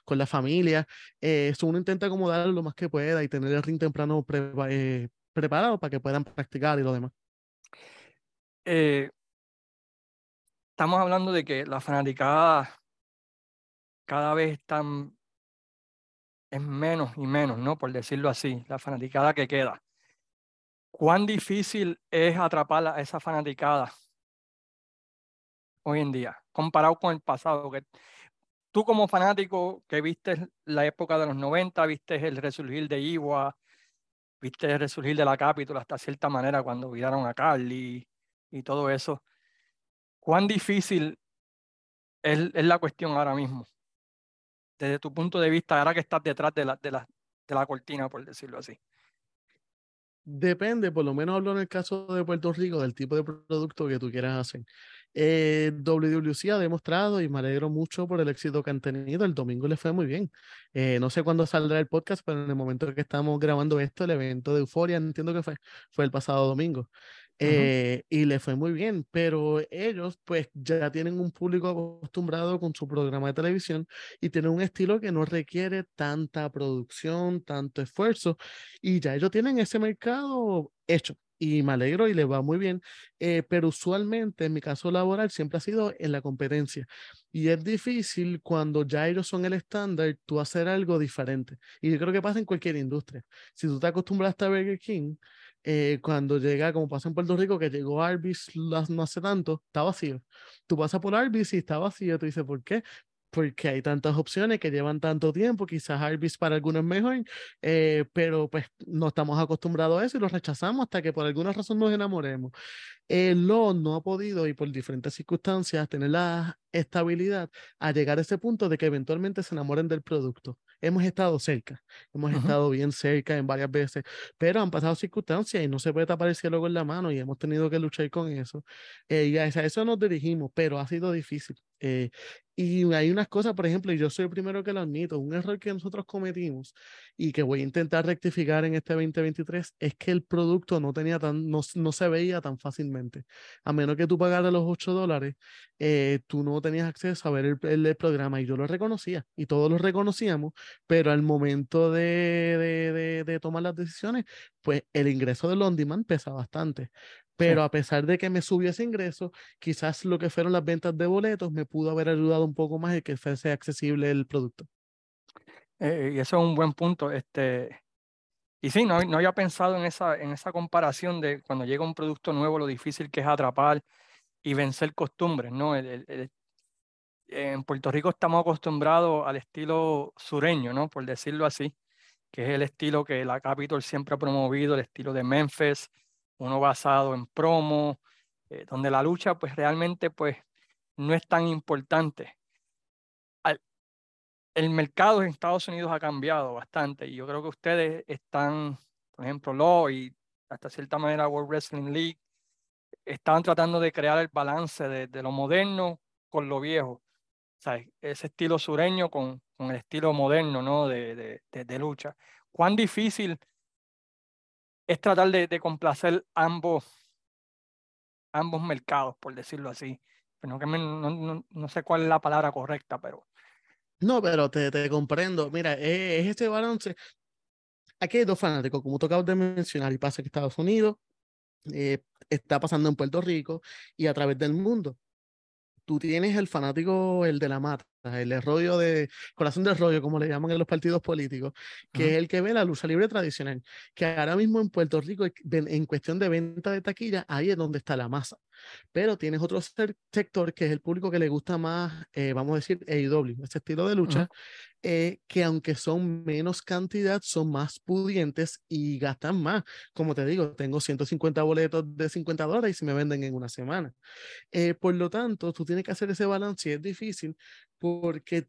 con la familia. Eh, eso uno intenta acomodar lo más que pueda y tener el ring temprano eh, preparados para que puedan practicar y lo demás. Eh, estamos hablando de que la fanaticada cada vez están es menos y menos, ¿no? Por decirlo así, la fanaticada que queda. ¿Cuán difícil es atrapar a esa fanaticada? hoy en día, comparado con el pasado? Que tú como fanático que viste la época de los 90, viste el resurgir de Iwa, viste el resurgir de la Capitol hasta cierta manera cuando viraron a Carly y todo eso. ¿Cuán difícil es, la cuestión ahora mismo? Desde tu punto de vista, ahora que estás detrás de la, cortina, por decirlo así. Depende, por lo menos hablo en el caso de Puerto Rico, del tipo de producto que tú quieras hacer. Eh, WWC ha demostrado y me alegro mucho por el éxito que han tenido. El domingo le fue muy bien. Eh, no sé cuándo saldrá el podcast, pero en el momento que estamos grabando esto, el evento de Euforia, entiendo que fue, fue el pasado domingo. Eh, y le fue muy bien, pero ellos pues ya tienen un público acostumbrado con su programa de televisión y tienen un estilo que no requiere tanta producción, tanto esfuerzo y ya ellos tienen ese mercado hecho y me alegro y les va muy bien, eh, pero usualmente en mi caso laboral siempre ha sido en la competencia y es difícil cuando ya ellos son el estándar, tú hacer algo diferente y yo creo que pasa en cualquier industria. Si tú te acostumbras a Burger King, eh, cuando llega, como pasa en Puerto Rico, que llegó Arby's no hace tanto, está vacío. Tú pasas por Arby's y está vacío, tú dices, ¿por qué? Porque hay tantas opciones que llevan tanto tiempo, quizás Arby's para algunos es mejor, eh, pero pues no estamos acostumbrados a eso y lo rechazamos hasta que por alguna razón nos enamoremos. El lo no ha podido y por diferentes circunstancias tener la estabilidad a llegar a ese punto de que eventualmente se enamoren del producto hemos estado cerca, hemos estado bien cerca en varias veces, pero han pasado circunstancias y no se puede tapar el cielo con la mano y hemos tenido que luchar con eso. Eh, y a eso nos dirigimos, pero ha sido difícil. Eh, y hay unas cosas, por ejemplo, y yo soy el primero que lo admito, un error que nosotros cometimos y que voy a intentar rectificar en este 2023 es que el producto no tenía tan, no, no se veía tan fácilmente. A menos que tú pagaras los 8 dólares, eh, tú no tenías acceso a ver el, el, programa y yo lo reconocía y todos lo reconocíamos, pero al momento de, de, de, de tomar las decisiones, pues el ingreso del on demand pesa bastante. Pero a pesar de que me subió ese ingreso, quizás lo que fueron las ventas de boletos me pudo haber ayudado un poco más y que fuese accesible el producto. Eh, y eso es un buen punto. Este, y sí, no, no había pensado en esa, en esa comparación de cuando llega un producto nuevo, lo difícil que es atrapar y vencer costumbres, ¿no? en Puerto Rico estamos acostumbrados al estilo sureño, ¿no? Por decirlo así, que es el estilo que la Capitol siempre ha promovido, el estilo de Memphis, uno basado en promo, eh, donde la lucha pues realmente pues no es tan importante. el mercado en Estados Unidos ha cambiado bastante y yo creo que ustedes están, por ejemplo, Law y hasta cierta manera World Wrestling League, estaban tratando de crear el balance de, lo moderno con lo viejo. Sea, ese estilo sureño con, con el estilo moderno ¿no? de, de, de lucha. ¿Cuán difícil es tratar de, complacer ambos, ambos mercados, por decirlo así. Que no, no, sé cuál es la palabra correcta, pero... No, pero te, te comprendo. Mira, es, este balance. Aquí hay dos fanáticos, como tocaba de mencionar, y pasa que Estados Unidos eh, está pasando en Puerto Rico y a través del mundo. Tú tienes el fanático, el de la mata, el rollo de corazón del rollo, como le llaman en los partidos políticos, que es el que ve la lucha libre tradicional, que ahora mismo en Puerto Rico, en cuestión de venta de taquilla, ahí es donde está la masa. Pero tienes otro sector que es el público que le gusta más, eh, vamos a decir, AEW, ese estilo de lucha, eh, que aunque son menos cantidad, son más pudientes y gastan más. Como te digo, tengo 150 boletos de 50 dólares y se me venden en una semana. Eh, por lo tanto, tú tienes que hacer ese balance y es difícil porque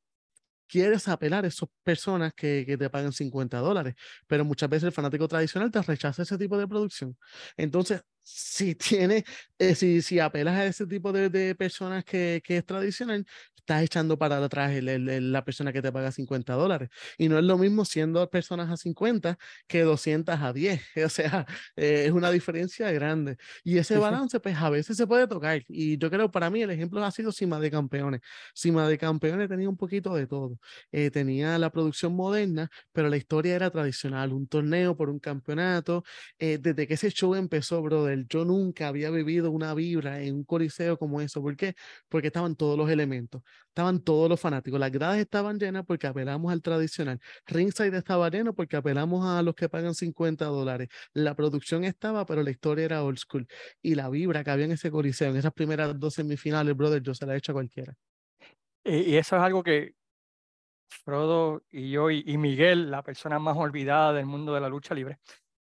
quieres apelar a esas personas que, que, te pagan 50 dólares, pero muchas veces el fanático tradicional te rechaza ese tipo de producción. Entonces, si tiene, eh, si, si apelas a ese tipo de, de personas que, que, es tradicional, estás echando para atrás el, la persona que te paga 50 dólares. Y no es lo mismo siendo personas a 50 que 200 a 10. <laughs> O sea, eh, es una diferencia grande. Y ese balance, pues a veces se puede tocar. Y yo creo, para mí, el ejemplo ha sido Cima de Campeones. Cima de Campeones tenía un poquito de todo. Eh, tenía la producción moderna, pero la historia era tradicional. Un torneo por un campeonato. desde que ese show empezó, brother yo nunca había vivido una vibra en un coliseo como eso. ¿Por qué? Porque estaban todos los elementos, estaban todos los fanáticos. Las gradas estaban llenas porque apelamos al tradicional. Ringside estaba lleno porque apelamos a los que pagan 50 dólares. La producción estaba, pero la historia era old school. Y la vibra que había en ese coliseo, en esas primeras dos semifinales, brother, yo se la he hecho a cualquiera. Y, eso es algo que Frodo y yo y, Miguel, la persona más olvidada del mundo de la lucha libre,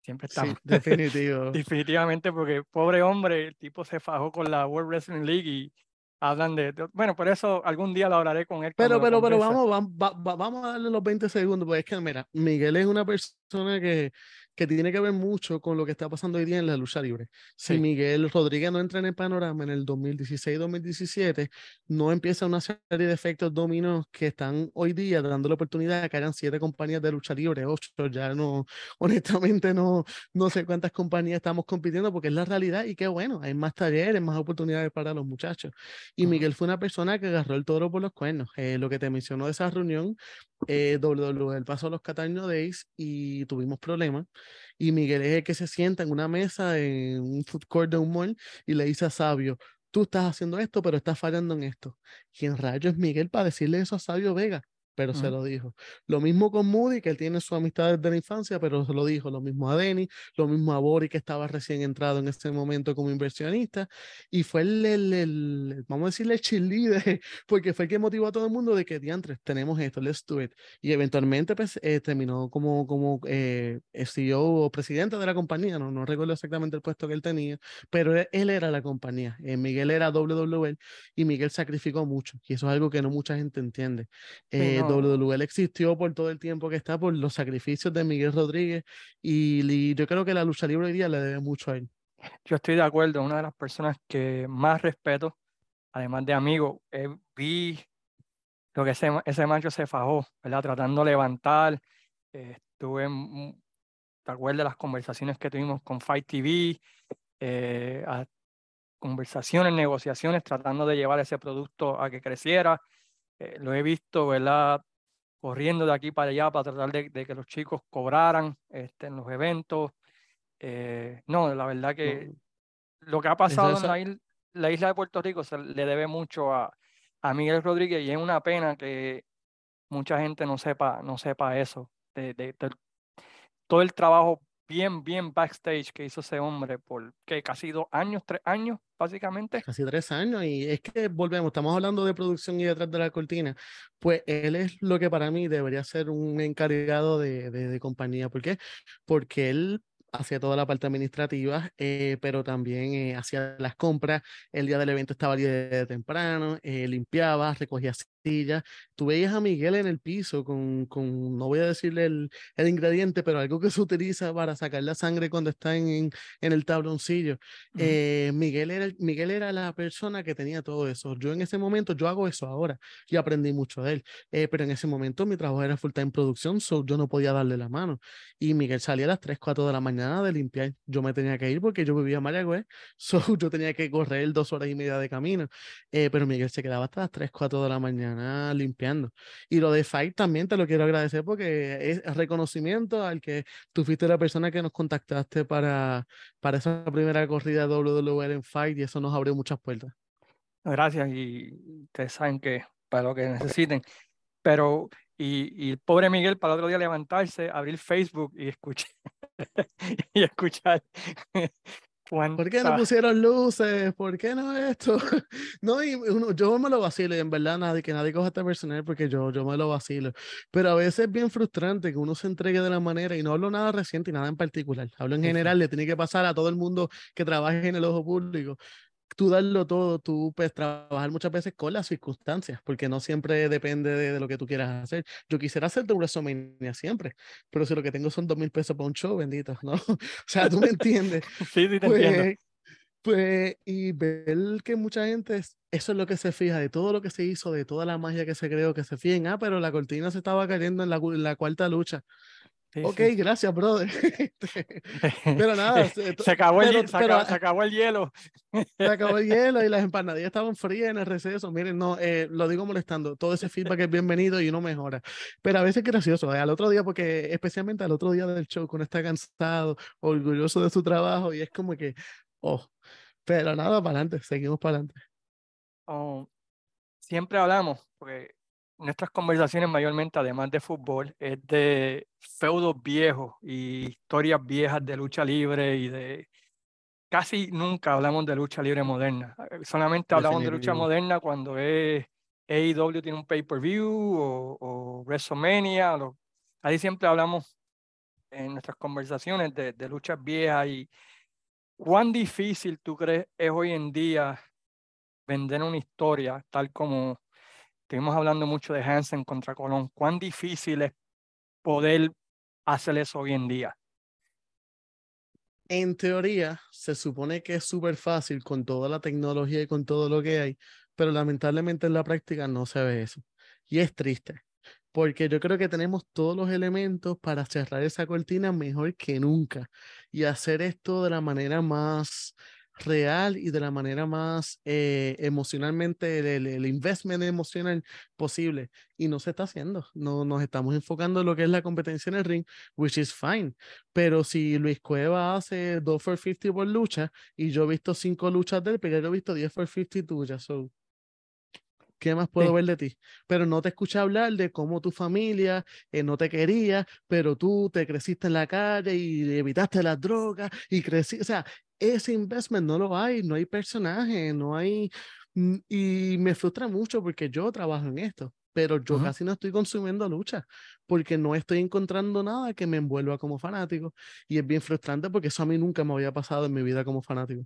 siempre estamos. Sí, <laughs> definitivo. definitivamente, porque pobre hombre, el tipo se fajó con la World Wrestling League y hablan de, bueno, por eso algún día lo hablaré con él. Pero, pero, pero vamos, vamos, vamos a darle los 20 segundos, porque es que, mira, Miguel es una persona que que tiene que ver mucho con lo que está pasando hoy día en la lucha libre. Si Miguel Rodríguez no entra en el panorama en el 2016-2017, no empieza una serie de efectos dominos que están hoy día dando la oportunidad de que hayan siete compañías de lucha libre, ocho, ya no, <laughs> honestamente no, no sé cuántas compañías estamos compitiendo porque es la realidad y qué bueno, hay más talleres, más oportunidades para los muchachos. Y Miguel fue una persona que agarró el toro por los cuernos. Eh, lo que te mencionó de esa reunión, eh, WWE, el paso a los Cataño Days y tuvimos problemas y Miguel es el que se sienta en una mesa en un food court de un mall y le dice a Sabio, tú estás haciendo esto, pero estás fallando en esto. ¿Quién rayo es Miguel para decirle eso a Sabio Vega? Pero se lo dijo. Lo mismo con Moody, que él tiene su amistad desde la infancia, pero se lo dijo. Lo mismo a Denny, lo mismo a Bori, que estaba recién entrado en ese momento como inversionista. Y fue el, el, vamos a decirle, el cheerleader, <laughs> porque fue el que motivó a todo el mundo de que, diantres, tenemos esto, let's do it. Y eventualmente pues, eh, terminó como, como eh, CEO o presidente de la compañía, no, no recuerdo exactamente el puesto que él tenía, pero él, era la compañía. Eh, Miguel era WWL y Miguel sacrificó mucho, y eso es algo que no mucha gente entiende. WWL existió por todo el tiempo que está, por los sacrificios de Miguel Rodríguez y, yo creo que la lucha libre hoy día le debe mucho a él. Yo estoy de acuerdo, una de las personas que más respeto, además de amigo, eh, vi lo que ese, ese macho se fajó, ¿verdad? Tratando de levantar, eh, estuve, en, ¿te acuerdas de las conversaciones que tuvimos con Fight TV? Eh, conversaciones, negociaciones, tratando de llevar ese producto a que creciera. Eh, lo he visto, ¿verdad? Corriendo de aquí para allá para tratar de, que los chicos cobraran este, en los eventos. Eh, no, la verdad que lo que ha pasado en la, isla de Puerto Rico se le debe mucho a, a Miguel Rodríguez y es una pena que mucha gente no sepa, no sepa eso, de, todo el trabajo bien, bien backstage que hizo ese hombre por que casi dos años, tres años, básicamente. Casi tres años, y es que volvemos, estamos hablando de producción y detrás de la cortina, pues él es lo que para mí debería ser un encargado de, de, de compañía. ¿Por qué? Porque él hacía toda la parte administrativa, eh, pero también eh, hacía las compras. El día del evento estaba de temprano, eh, limpiaba, recogía Tú veías a Miguel en el piso con, con no voy a decirle el, el, ingrediente, pero algo que se utiliza para sacar la sangre cuando está en, en, el tabloncillo. Eh, Miguel, era, Miguel era la persona que tenía todo eso. Yo en ese momento, yo hago eso ahora y aprendí mucho de él, eh, pero en ese momento mi trabajo era full time producción, so yo no podía darle la mano. Y Miguel salía a las 3, 4 de la mañana de limpiar. Yo me tenía que ir porque yo vivía en Mayagüez, <laughs> so yo tenía que correr dos horas y media de camino. Eh, pero Miguel se quedaba hasta las 3, 4 de la mañana limpiando. Y lo de Fight también te lo quiero agradecer porque es reconocimiento al que tú fuiste la persona que nos contactaste para, para esa primera corrida WWL en Fight y eso nos abrió muchas puertas. Gracias y ustedes saben que para lo que necesiten. Pero, y, y el pobre Miguel para el otro día levantarse, abrir Facebook y escuchar, <laughs> y escuchar ¿Por qué no pusieron luces? ¿Por qué no esto? <laughs> no, y uno, yo me lo vacilo y en verdad nadie, que nadie coja este personal porque yo, yo me lo vacilo. Pero a veces es bien frustrante que uno se entregue de la manera y no hablo nada reciente y nada en particular. Hablo en general, le tiene que pasar a todo el mundo que trabaje en el ojo público tú darlo todo, tú puedes trabajar muchas veces con las circunstancias, porque no siempre depende de, lo que tú quieras hacer. Yo quisiera hacer de WrestleMania siempre, pero si lo que tengo son dos mil pesos para un show, bendito, ¿no? <laughs> o sea, tú me entiendes. <laughs> sí, sí, te entiendo. Pues, pues, y ver que mucha gente, eso es lo que se fija, de todo lo que se hizo, de toda la magia que se creó, que se fijen, ah, pero la cortina se estaba cayendo en la, en la cuarta lucha ok, gracias, brother. <laughs> Este, pero nada. <laughs> se, acabó el, se, acabó, el hielo. <laughs> se acabó el hielo y las empanadillas estaban frías en el receso. Miren, no, eh, lo digo molestando. Todo ese feedback es bienvenido y uno mejora. Pero a veces es gracioso. Eh, al otro día, porque especialmente al otro día del show, cuando está cansado, orgulloso de su trabajo y es como que, Oh, pero nada, para adelante, seguimos para adelante. Oh, siempre hablamos, porque nuestras conversaciones mayormente, además de fútbol, es de feudos viejos y historias viejas de lucha libre y de... Casi nunca hablamos de lucha libre moderna. Solamente hablamos de lucha moderna cuando es AEW tiene un pay-per-view o, o, WrestleMania. ahí siempre hablamos en nuestras conversaciones de, de luchas viejas y cuán difícil tú crees es hoy en día vender una historia tal como estuvimos hablando mucho de Hansen contra Colón. ¿Cuán difícil es poder hacer eso hoy en día? En teoría, se supone que es súper fácil con toda la tecnología y con todo lo que hay, pero lamentablemente en la práctica no se ve eso. Y es triste, porque yo creo que tenemos todos los elementos para cerrar esa cortina mejor que nunca y hacer esto de la manera más real y de la manera más eh, emocionalmente, el, investment emocional posible. Y no se está haciendo. No nos estamos enfocando en lo que es la competencia en el ring, which is fine. Pero si Luis Cueva hace 2 for 50 por lucha y yo he visto 5 luchas de él, pero yo he visto 10 for 50 tuyas. So, ¿Qué más puedo ver de ti? Pero no te escuché hablar de cómo tu familia eh, no te quería, pero tú te creciste en la calle y evitaste las drogas y crecí. O sea, ese investment no lo hay, no hay personaje, no hay. Mm, y me frustra mucho porque yo trabajo en esto, pero yo casi no estoy consumiendo lucha porque no estoy encontrando nada que me envuelva como fanático. Y es bien frustrante porque eso a mí nunca me había pasado en mi vida como fanático.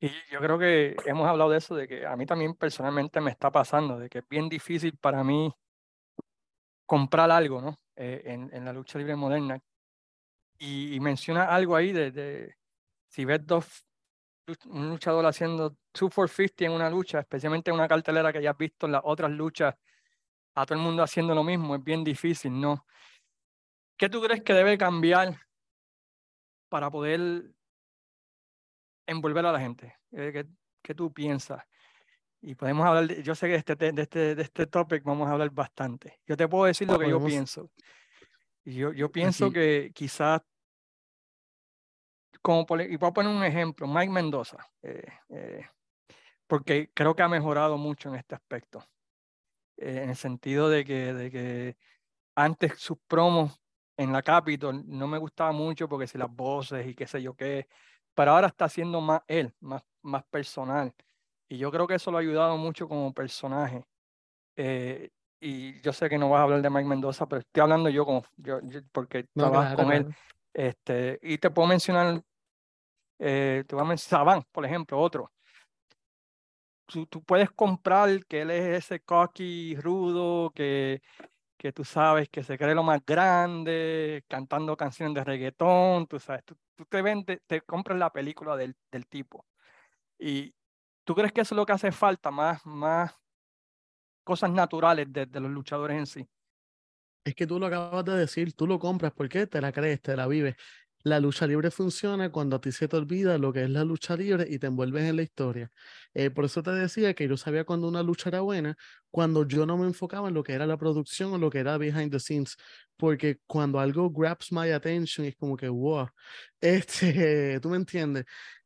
Y yo creo que hemos hablado de eso, de que a mí también personalmente me está pasando, de que es bien difícil para mí comprar algo, ¿no? Eh, en, en, la lucha libre moderna. Y, menciona algo ahí de, de, si ves dos, un luchador haciendo 2 for 50 en una lucha, especialmente en una cartelera que ya has visto en las otras luchas, a todo el mundo haciendo lo mismo, es bien difícil, ¿no? ¿Qué tú crees que debe cambiar para poder envolver a la gente. Eh, ¿Qué, qué tú piensas? Y podemos hablar, de, yo sé que de este, de, este, de este topic vamos a hablar bastante. Yo te puedo decir lo que yo pienso. Yo, yo pienso que quizás, como y voy a poner un ejemplo, Mike Mendoza, eh, eh, porque creo que ha mejorado mucho en este aspecto, en el sentido de que, de que antes sus promos en la Capitol no me gustaba mucho porque si las voces y qué sé yo qué, pero ahora está siendo más él, más, más personal. Y yo creo que eso lo ha ayudado mucho como personaje. Eh, y yo sé que no vas a hablar de Mike Mendoza, pero estoy hablando yo, como, yo, porque trabajo con él. Este, y te puedo mencionar, eh, te voy a mencionar Saban, por ejemplo, otro. Tú, tú, puedes comprar que él es ese cocky rudo que que tú sabes que se cree lo más grande, cantando canciones de reggaetón, tú sabes, tú, te vendes, te compras la película del, del, tipo. Y tú crees que eso es lo que hace falta, más, más cosas naturales de, de los luchadores en sí. Es que tú lo acabas de decir, tú lo compras porque te la crees, te la vives. La lucha libre funciona cuando a ti se te olvida lo que es la lucha libre y te envuelves en la historia. Eh, por eso te decía que yo sabía cuando una lucha era buena, cuando yo no me enfocaba en lo que era la producción o lo que era behind the scenes, porque cuando algo grabs my attention es como que, wow, <laughs> este, tú me entiendes.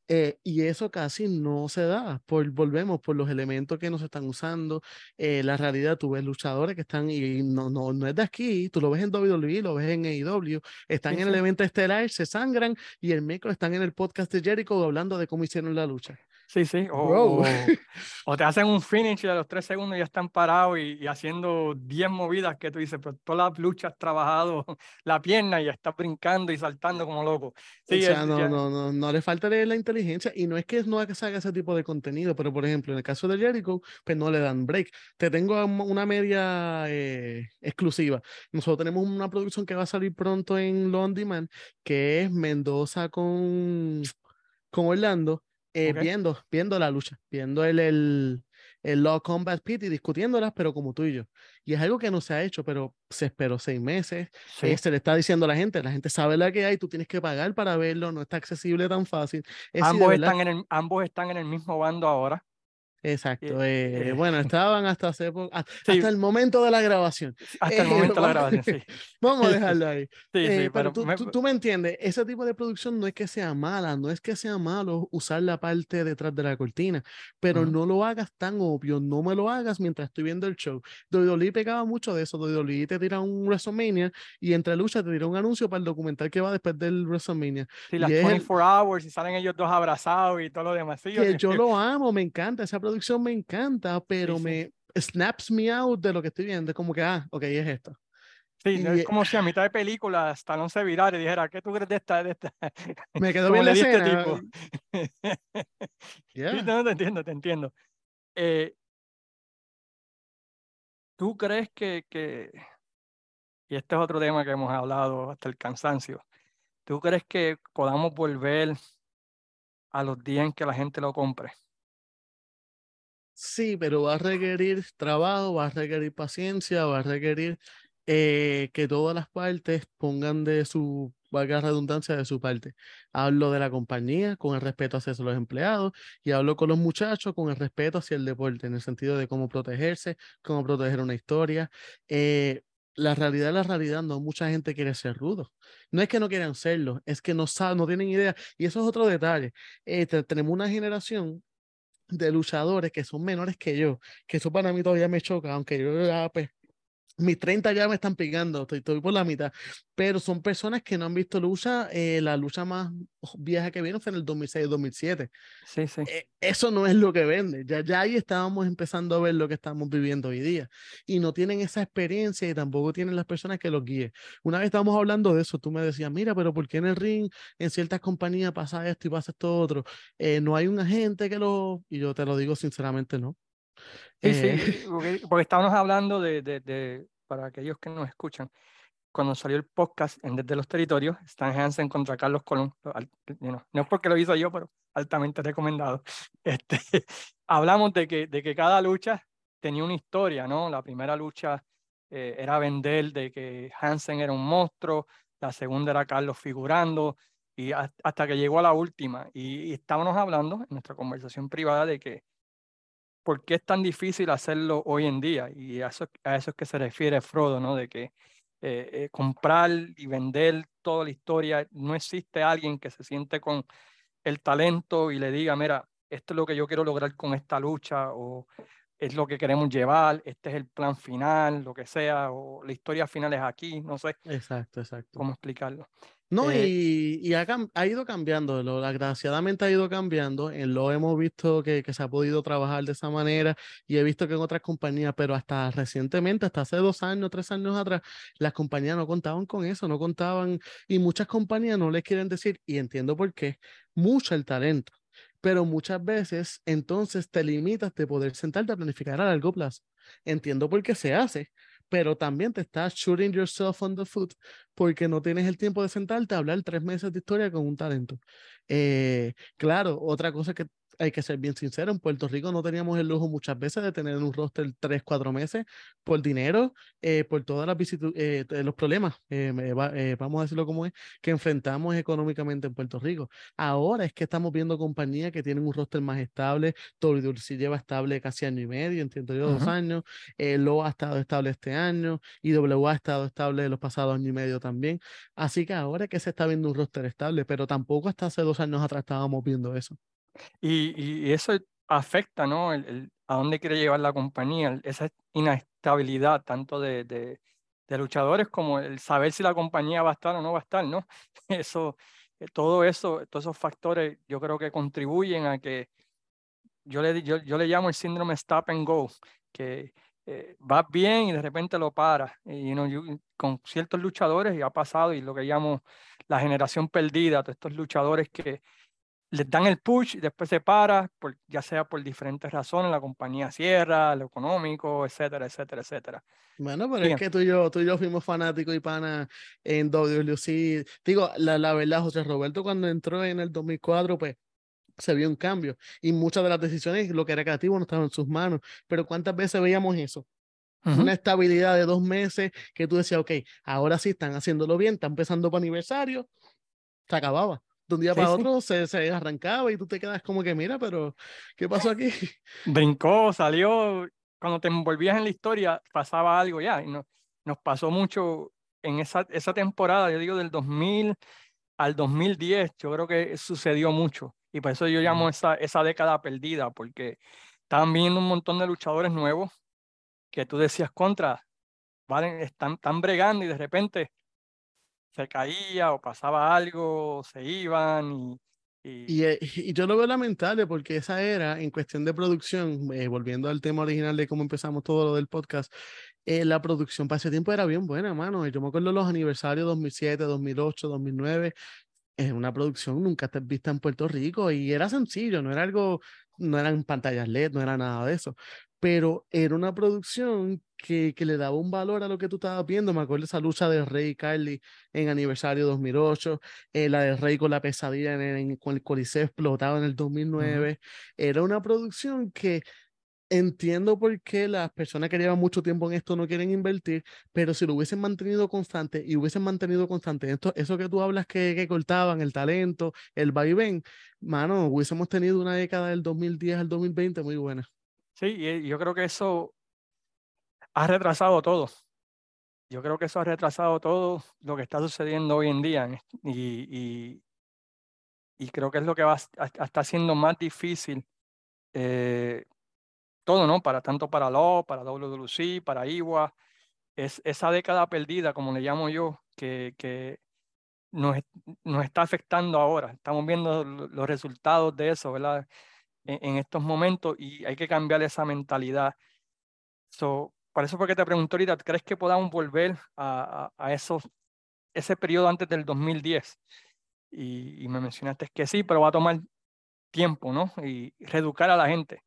Eh, y eso casi no se da, por, volvemos por los elementos que nos están usando, eh, la realidad, tú ves luchadores que están, y no, no, no es de aquí, tú lo ves en WWE, lo ves en AEW, están en el evento estelar, se sangran y el micro están en el podcast de Jericho hablando de cómo hicieron la lucha. Sí, sí. O, <laughs> o, te hacen un finish y a los tres segundos ya están parados y, haciendo diez movidas que tú dices, pero todas las luchas has trabajado <laughs> la pierna y estás brincando y saltando como loco. Sí, o sea, no, no, no, no le falta la inteligencia y no es que no se haga ese tipo de contenido, pero por ejemplo, en el caso de Jericho, pues no le dan break. Te tengo una media eh, exclusiva. Nosotros tenemos una producción que va a salir pronto en Long Demand, que es Mendoza con, con Orlando eh, viendo, viendo la lucha, viendo el, el, el Law Combat Pit y discutiéndolas, pero como tú y yo. Y es algo que no se ha hecho, pero se esperó seis meses. Eh, se le está diciendo a la gente, la gente sabe la que hay, tú tienes que pagar para verlo, no está accesible tan fácil. ambos, están en el, ambos están en el mismo bando ahora. Exacto. Eh, eh, eh, bueno, <laughs> estaban hasta hace poco, a- Sí. hasta el momento de la grabación. hasta el Eh, momento de la <laughs> grabación, sí. <laughs> Vamos a dejarlo ahí. Sí, Eh, sí, pero pero tú, me- tú, tú me entiendes, ese tipo de producción no es que sea mala, no es que sea malo usar la parte detrás de la cortina, pero Ujú. no lo hagas tan obvio, no me lo hagas mientras estoy viendo el show. WWE pegaba mucho de eso, WWE te tira un WrestleMania y entre luchas te tira un anuncio para el documental que va después del WrestleMania. sí, y las es el- 24 hours y salen ellos dos abrazados y todo lo demás. Sí, que yo lo amo, me encanta, esa producción me encanta, pero sí. me snaps me out de lo que estoy viendo, es como que, ah, ok, es esto. Sí, no y- es como si a mitad de película Stallone se virara y dijera, ¿qué tú crees de esta? De esta? <laughs> Me quedó bien la le di a este escena. tipo. <laughs> Sí, no, te entiendo, te entiendo. Eh, ¿Tú crees que, que, y este es otro tema que hemos hablado hasta el cansancio, ¿tú crees que podamos volver a los días en que la gente lo compre? Sí, pero va a requerir trabajo, va a requerir paciencia, va a requerir eh, que todas las partes pongan de su, valga redundancia, de su parte. Hablo de la compañía con el respeto hacia los empleados y hablo con los muchachos con el respeto hacia el deporte, en el sentido de cómo protegerse, cómo proteger una historia. Eh, la realidad es la realidad, no mucha gente quiere ser rudo. No es que no quieran serlo, es que no saben, no tienen idea. Y eso es otro detalle. Eh, te- tenemos una generación de luchadores que son menores que yo, que eso para mí todavía me choca, aunque yo ya, pues, mis 30 ya me están picando, estoy, estoy por la mitad, pero son personas que no han visto lucha, eh, la lucha más vieja que vino fue en el 2006-2007. Sí, sí. Eh, eso no es lo que vende, ya, ya ahí estábamos empezando a ver lo que estamos viviendo hoy día, y no tienen esa experiencia y tampoco tienen las personas que los guíen. Una vez estábamos hablando de eso, tú me decías, mira, pero ¿por qué en el ring, en ciertas compañías pasa esto y pasa esto otro? Eh, no hay un agente que lo, y yo te lo digo sinceramente, no. Sí, Eh, <laughs> sí, porque, porque estábamos hablando de, de, de, para aquellos que nos escuchan, cuando salió el podcast en Desde los Territorios, Stan Hansen contra Carlos Colón, no es porque lo hizo yo, pero altamente recomendado, <laughs> este, hablamos de que, de que cada lucha tenía una historia, ¿no? La primera lucha eh, era vender de que Hansen era un monstruo, la segunda era Carlos figurando, y has- hasta que llegó a la última, y, y estábamos hablando en nuestra conversación privada de que ¿por qué es tan difícil hacerlo hoy en día? Y a eso, a eso es que se refiere Frodo, ¿no? De que eh, eh, comprar y vender toda la historia, no existe alguien que se siente con el talento y le diga, mira, esto es lo que yo quiero lograr con esta lucha, o es lo que queremos llevar, este es el plan final, lo que sea, o la historia final es aquí, no sé exacto, exacto. cómo explicarlo. No, Eh, y, y ha, ido cambiando, lo, desgraciadamente ha ido cambiando, en lo hemos visto que, que se ha podido trabajar de esa manera y he visto que en otras compañías, pero hasta recientemente, hasta hace dos años, tres años atrás, las compañías no contaban con eso, no contaban, y muchas compañías no les quieren decir, y entiendo por qué, mucho el talento, pero muchas veces entonces te limitas de poder sentarte a planificar a largo plazo. Entiendo por qué se hace, pero también te estás shooting yourself on the foot porque no tienes el tiempo de sentarte a hablar tres meses de historia con un talento. Eh, claro, otra cosa que hay que ser bien sincero, en Puerto Rico no teníamos el lujo muchas veces de tener un roster tres, cuatro meses por dinero, eh, por todas las eh, los problemas, eh, eh, vamos a decirlo como es, que enfrentamos económicamente en Puerto Rico. Ahora es que estamos viendo compañías que tienen un roster más estable, WC lleva estable casi año y medio, entiendo yo, dos años, LO ha estado estable este año, IW ha estado estable los pasados año y medio también. Así que ahora es que se está viendo un roster estable, pero tampoco hasta hace dos años atrás estábamos viendo eso. Y, y- eso afecta, ¿no? El, el- a dónde quiere llevar la compañía, esa inestabilidad tanto de, de- de luchadores como el saber si la compañía va a estar o no va a estar, ¿no? <laughs> Eso, eh, todo eso, todos esos factores yo creo que contribuyen a que yo le, yo, yo le llamo el síndrome stop and go, que eh, bien y de repente lo paras. Y you know, con ciertos luchadores y ha pasado, y lo que llamo la generación perdida, todos estos luchadores que les dan el push y después se para, por, ya sea por diferentes razones, la compañía cierra, lo económico, etcétera, etcétera, etcétera. Bueno, pero Bien. es que tú y yo, tú y yo fuimos fanáticos y pana en WLC. Digo, la, la verdad, José Roberto cuando entró en el 2004, pues se vio un cambio y muchas de las decisiones, lo que era creativo, no estaba en sus manos. Pero ¿cuántas veces veíamos eso? Una estabilidad de dos meses que tú decías, ok, ahora sí están haciéndolo bien, están empezando para aniversario, se acababa. De un día para otro se, se, arrancaba y tú te quedas como que, mira, pero ¿qué pasó aquí? <laughs> Brincó, salió, cuando te envolvías en la historia pasaba algo ya, y no, nos pasó mucho en esa, esa temporada, yo digo del 2000 al 2010, yo creo que sucedió mucho, y por eso yo llamo esa, esa década perdida, porque estaban viendo un montón de luchadores nuevos que tú decías contra, ¿vale? están, están bregando y de repente se caía o pasaba algo, se iban y, y... Y, y, yo lo veo lamentable porque esa era, en cuestión de producción, eh, volviendo al tema original de cómo empezamos todo lo del podcast, eh, la producción para ese tiempo era bien buena, mano. Yo me acuerdo los aniversarios 2007, 2008, 2009. Es una producción nunca vista en Puerto Rico y era sencillo, no era algo, no eran pantallas LED, no era nada de eso pero era una producción que, que, le daba un valor a lo que tú estabas viendo. Me acuerdo esa lucha de Rey y Carly en aniversario 2008, eh, la de Rey con la pesadilla en, con el Coliseo explotado en el 2009. Era una producción que entiendo por qué las personas que llevan mucho tiempo en esto no quieren invertir, pero si lo hubiesen mantenido constante y hubiesen mantenido constante esto, eso que tú hablas que, que cortaban, el talento, el vaivén, mano, hubiésemos tenido una década del 2010 al 2020 muy buena. Sí, y yo creo que eso ha retrasado todo. Yo creo que eso ha retrasado todo lo que está sucediendo hoy en día y, y, creo que es lo que va está haciendo más difícil eh, todo, ¿no? Para tanto para LO, para WWC, para IWA, es esa década perdida, como le llamo yo, que, que nos, nos está afectando ahora. Estamos viendo los resultados de eso, ¿verdad? En, estos momentos y hay que cambiar esa mentalidad. So, por eso porque te pregunto ahorita, ¿crees que podamos volver a, a, esos, ese periodo antes del 2010? Y, y, me mencionaste que sí, pero va a tomar tiempo, ¿no? Y reeducar a la gente.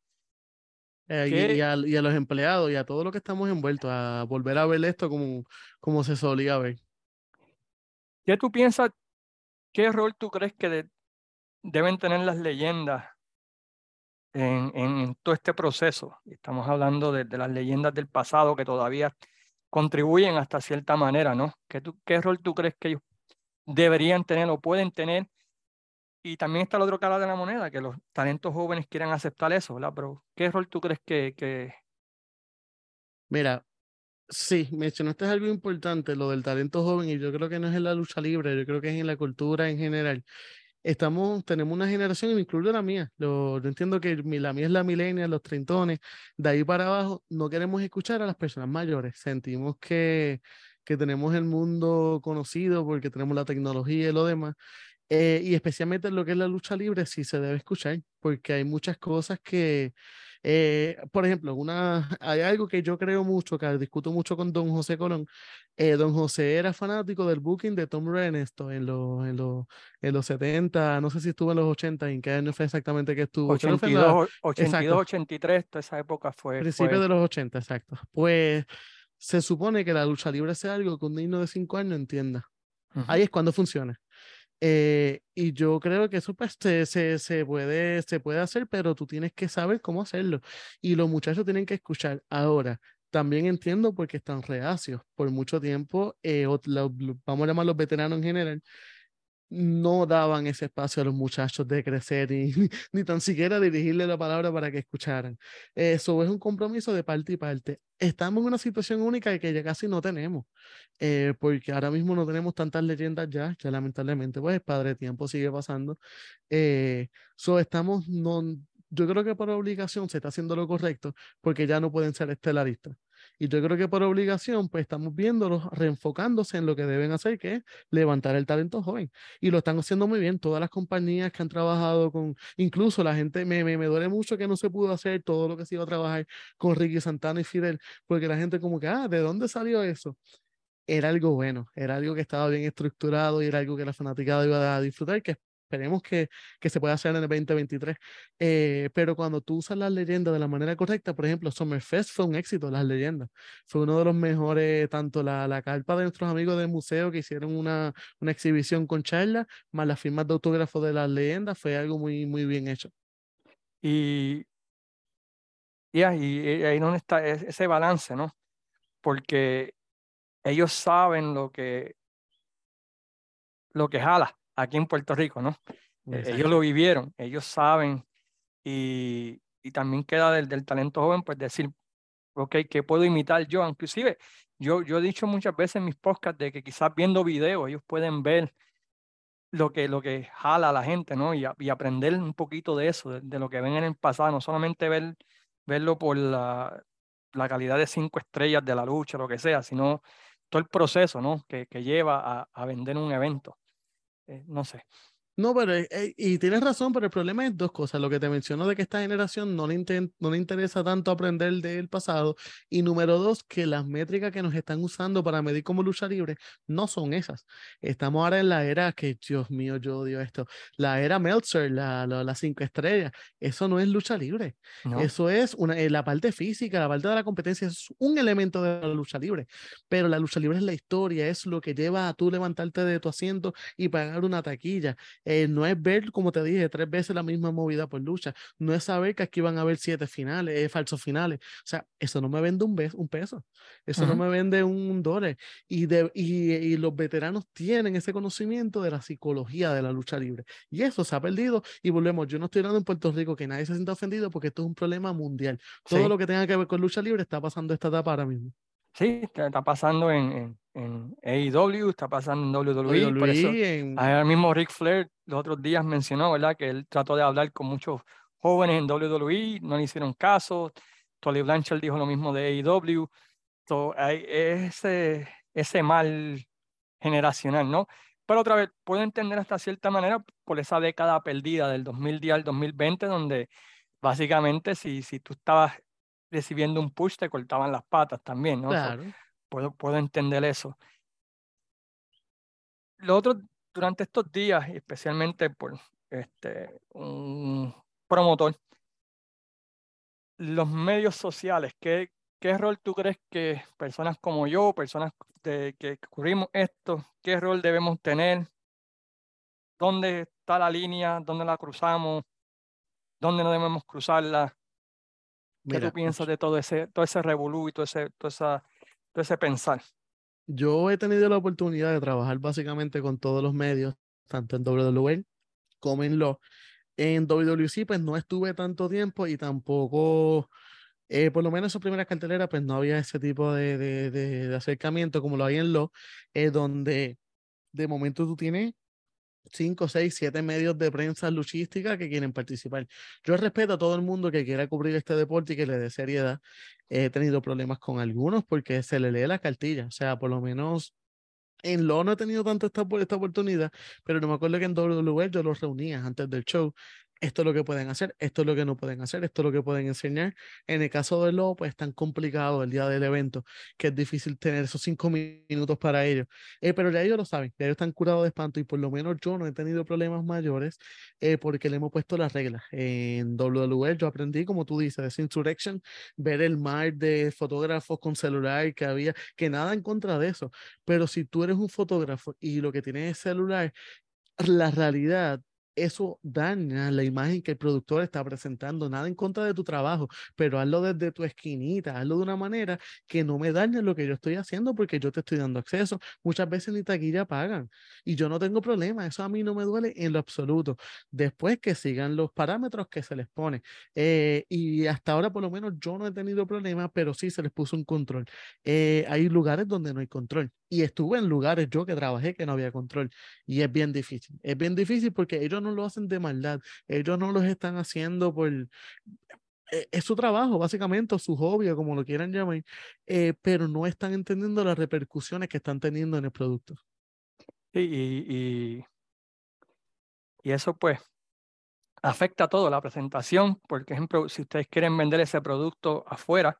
Eh, y, a, y, a, los empleados y a todo lo que estamos envueltos, a volver a ver esto como, como se solía ver. ¿Qué tú piensas, qué rol tú crees que deben tener las leyendas en, en, todo este proceso. Estamos hablando de, las leyendas del pasado que todavía contribuyen hasta cierta manera, ¿no? ¿Qué, ¿Qué rol tú crees que ellos deberían tener o pueden tener? Y también está el otro cara de la moneda, que los talentos jóvenes quieran aceptar eso, ¿verdad? Pero ¿qué rol tú crees que... que... Mira, sí, mencionaste algo importante, lo del talento joven, y yo creo que no es en la lucha libre, yo creo que es en la cultura en general estamos, tenemos una generación, y incluyo la mía. Lo, yo entiendo que la mía es la milenia, los treintones. De ahí para abajo, no queremos escuchar a las personas mayores. Sentimos que, que tenemos el mundo conocido porque tenemos la tecnología y lo demás. Eh, y especialmente en lo que es la lucha libre, sí se debe escuchar, porque hay muchas cosas que, eh, por ejemplo, una, <laughs> hay algo que yo creo mucho, que discuto mucho con don José Colón. Eh, don José era fanático del booking de Tom Renesto en, los, en, los, en los 70, no sé si estuvo en los 80, en qué año fue exactamente que estuvo. 82, 82 83, toda esa época fue. Principio de los 80, exacto. Pues se supone que la lucha libre sea algo que un niño de 5 años entienda. Ahí es cuando funciona. Eh, y yo creo que eso pues se, se, puede, se puede hacer, pero tú tienes que saber cómo hacerlo. Y los muchachos tienen que escuchar. Ahora, también entiendo porque están reacios. Por mucho tiempo, eh, vamos a llamar los veteranos en general, no daban ese espacio a los muchachos de crecer y <laughs> ni tan siquiera dirigirle la palabra para que escucharan. Eso es un compromiso de parte y parte. Estamos en una situación única que ya casi no tenemos, eh, porque ahora mismo no tenemos tantas leyendas ya, que lamentablemente, pues padre tiempo sigue pasando. Eh, so estamos, no, yo creo que por obligación se está haciendo lo correcto, porque ya no pueden ser estelaristas. Y yo creo que por obligación, pues estamos viéndolos reenfocándose en lo que deben hacer, que es levantar el talento joven. Y lo están haciendo muy bien. Todas las compañías que han trabajado con, incluso la gente, me, me, me duele mucho que no se pudo hacer todo lo que se iba a trabajar con Ricky Santana y Fidel, porque la gente como que, ah, ¿de dónde salió eso? Era algo bueno, era algo que estaba bien estructurado y era algo que la fanaticada iba a disfrutar, que esperemos que, que, se pueda hacer en el 2023. Eh, pero cuando tú usas las leyendas de la manera correcta, por ejemplo, Summerfest fue un éxito, las leyendas. Fue uno de los mejores, tanto la, la carpa de nuestros amigos del museo que hicieron una, una exhibición con charla, más las firmas de autógrafo de las leyendas, fue algo muy, muy bien hecho. Y, y ahí, ahí no está ese balance, ¿no? Porque ellos saben lo que, lo que jala aquí en Puerto Rico, ¿no? Eh, ellos lo vivieron, ellos saben y, y también queda del, del, talento joven, pues decir, ok, ¿qué puedo imitar yo? Inclusive, yo, yo he dicho muchas veces en mis podcasts de que quizás viendo videos ellos pueden ver lo que, lo que jala a la gente, ¿no? Y, y aprender un poquito de eso, de, de, lo que ven en el pasado, no solamente ver, verlo por la, la calidad de cinco estrellas de la lucha, lo que sea, sino todo el proceso, ¿no? Que, que lleva a, a, vender un evento. Eh, no sé. No, pero eh, eh, y tienes razón, pero el problema es dos cosas. Lo que te menciono de que esta generación no le, no le interesa tanto aprender del pasado. Y número dos, que las métricas que nos están usando para medir como lucha libre no son esas. Estamos ahora en la era que, Dios mío, yo odio esto. La era Meltzer, la, la, cinco estrellas. Eso no es lucha libre. No. Eso es una, eh, la parte física, la parte de la competencia, es un elemento de la lucha libre. Pero la lucha libre es la historia, es lo que lleva a tú levantarte de tu asiento y pagar una taquilla eh, no es ver, como te dije, tres veces la misma movida por lucha. No es saber que aquí van a haber siete finales, eh, falsos finales. O sea, eso no me vende un, un peso. Eso no me vende un dólar. Y, de, y, y, los veteranos tienen ese conocimiento de la psicología de la lucha libre. Y eso se ha perdido. Y volvemos, yo no estoy hablando en Puerto Rico que nadie se sienta ofendido porque esto es un problema mundial. Todo sí. lo que tenga que ver con lucha libre está pasando esta etapa ahora mismo. Sí, está pasando en, en, en AEW, está pasando en WWE. WWE por eso, en... Ahora mismo Ric Flair los otros días mencionó, ¿verdad? Que él trató de hablar con muchos jóvenes en WWE, no le hicieron caso. Tolly Blanchard dijo lo mismo de AEW. So, hay ese, ese mal generacional, ¿no? Pero otra vez, puedo entender hasta cierta manera por esa década perdida del 2010 al 2020, donde básicamente si, si tú estabas recibiendo un push te cortaban las patas también, ¿no? Claro. So, puedo, puedo entender eso. Lo otro, durante estos días, especialmente por este, un promotor, los medios sociales, ¿qué, ¿qué rol tú crees que personas como yo, personas de, que ocurrimos esto, qué rol debemos tener? ¿Dónde está la línea? ¿Dónde la cruzamos? ¿Dónde no debemos cruzarla? ¿Qué Mira, tú piensas de todo ese, todo ese revolú y todo ese, todo, esa, ese pensar? Yo he tenido la oportunidad de trabajar básicamente con todos los medios, tanto en WWE como en lo. En WWC, pues no estuve tanto tiempo y tampoco, eh, por lo menos en su primera cartelera, pues no había ese tipo de, de, de, de acercamiento como lo hay en lo, eh, donde de momento tú tienes cinco, seis, siete medios de prensa luchística que quieren participar. Yo respeto a todo el mundo que quiera cubrir este deporte y que le dé seriedad. He tenido problemas con algunos porque se le lee la cartilla, o sea, por lo menos en lo no he tenido tanto esta, esta oportunidad, pero no me acuerdo que en WWE yo los reunía antes del show esto es lo que pueden hacer, esto es lo que no pueden hacer, esto es lo que pueden enseñar. En el caso de lo, pues es tan complicado el día del evento que es difícil tener esos cinco minutos para ellos. Eh, pero ya ellos lo saben, ya ellos están curados de espanto y por lo menos yo no he tenido problemas mayores eh, porque le hemos puesto las reglas. En WWE yo aprendí, como tú dices, de Insurrection, ver el mar de fotógrafos con celular que había, que nada en contra de eso. Pero si tú eres un fotógrafo y lo que tienes es celular, la realidad eso daña la imagen que el productor está presentando. Nada en contra de tu trabajo, pero hazlo desde tu esquinita, hazlo de una manera que no me dañe lo que yo estoy haciendo porque yo te estoy dando acceso. Muchas veces ni taquilla pagan y yo no tengo problema. Eso a mí no me duele en lo absoluto. Después que sigan los parámetros que se les pone. Eh, y hasta ahora, por lo menos, yo no he tenido problemas, pero sí se les puso un control. Eh, hay lugares donde no hay control y estuve en lugares yo que trabajé que no había control y es bien difícil. Es bien difícil porque ellos no lo hacen de maldad, ellos no los están haciendo por... Eh, es su trabajo, básicamente, o su hobby, o como lo quieran llamar, eh, pero no están entendiendo las repercusiones que están teniendo en el producto. Y, y, y eso pues afecta a todo, la presentación, por ejemplo, si ustedes quieren vender ese producto afuera,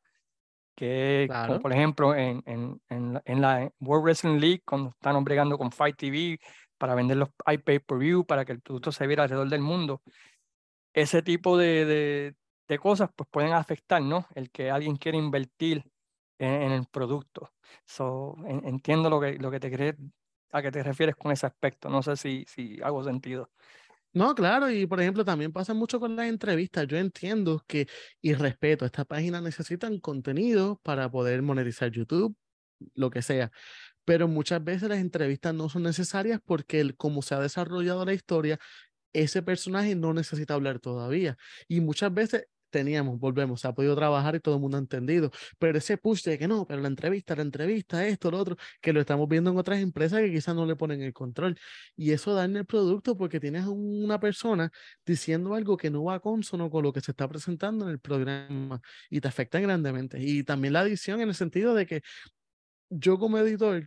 que claro. como por ejemplo en, en, en, la, en, la, World Wrestling League, cuando están bregando con Fight TV para vender los iPay per view, para que el producto se viera alrededor del mundo, ese tipo de, de, de, cosas pues pueden afectar, ¿no? El que alguien quiera invertir en, en el producto. So, entiendo lo que, lo que te crees, a qué te refieres con ese aspecto, no sé si, si hago sentido. No, claro, y por ejemplo también pasa mucho con las entrevistas. Yo entiendo que, y respeto, estas páginas necesitan contenido para poder monetizar YouTube, lo que sea. pero muchas veces las entrevistas no son necesarias porque el, como se ha desarrollado la historia, ese personaje no necesita hablar todavía. Y muchas veces teníamos, volvemos, se ha podido trabajar y todo el mundo ha entendido, pero ese push de que no, pero la entrevista, la entrevista, esto, lo otro, que lo estamos viendo en otras empresas que quizás no le ponen el control. Y eso da en el producto porque tienes una persona diciendo algo que no va a consono con lo que se está presentando en el programa y te afecta grandemente. Y también la edición en el sentido de que yo como editor,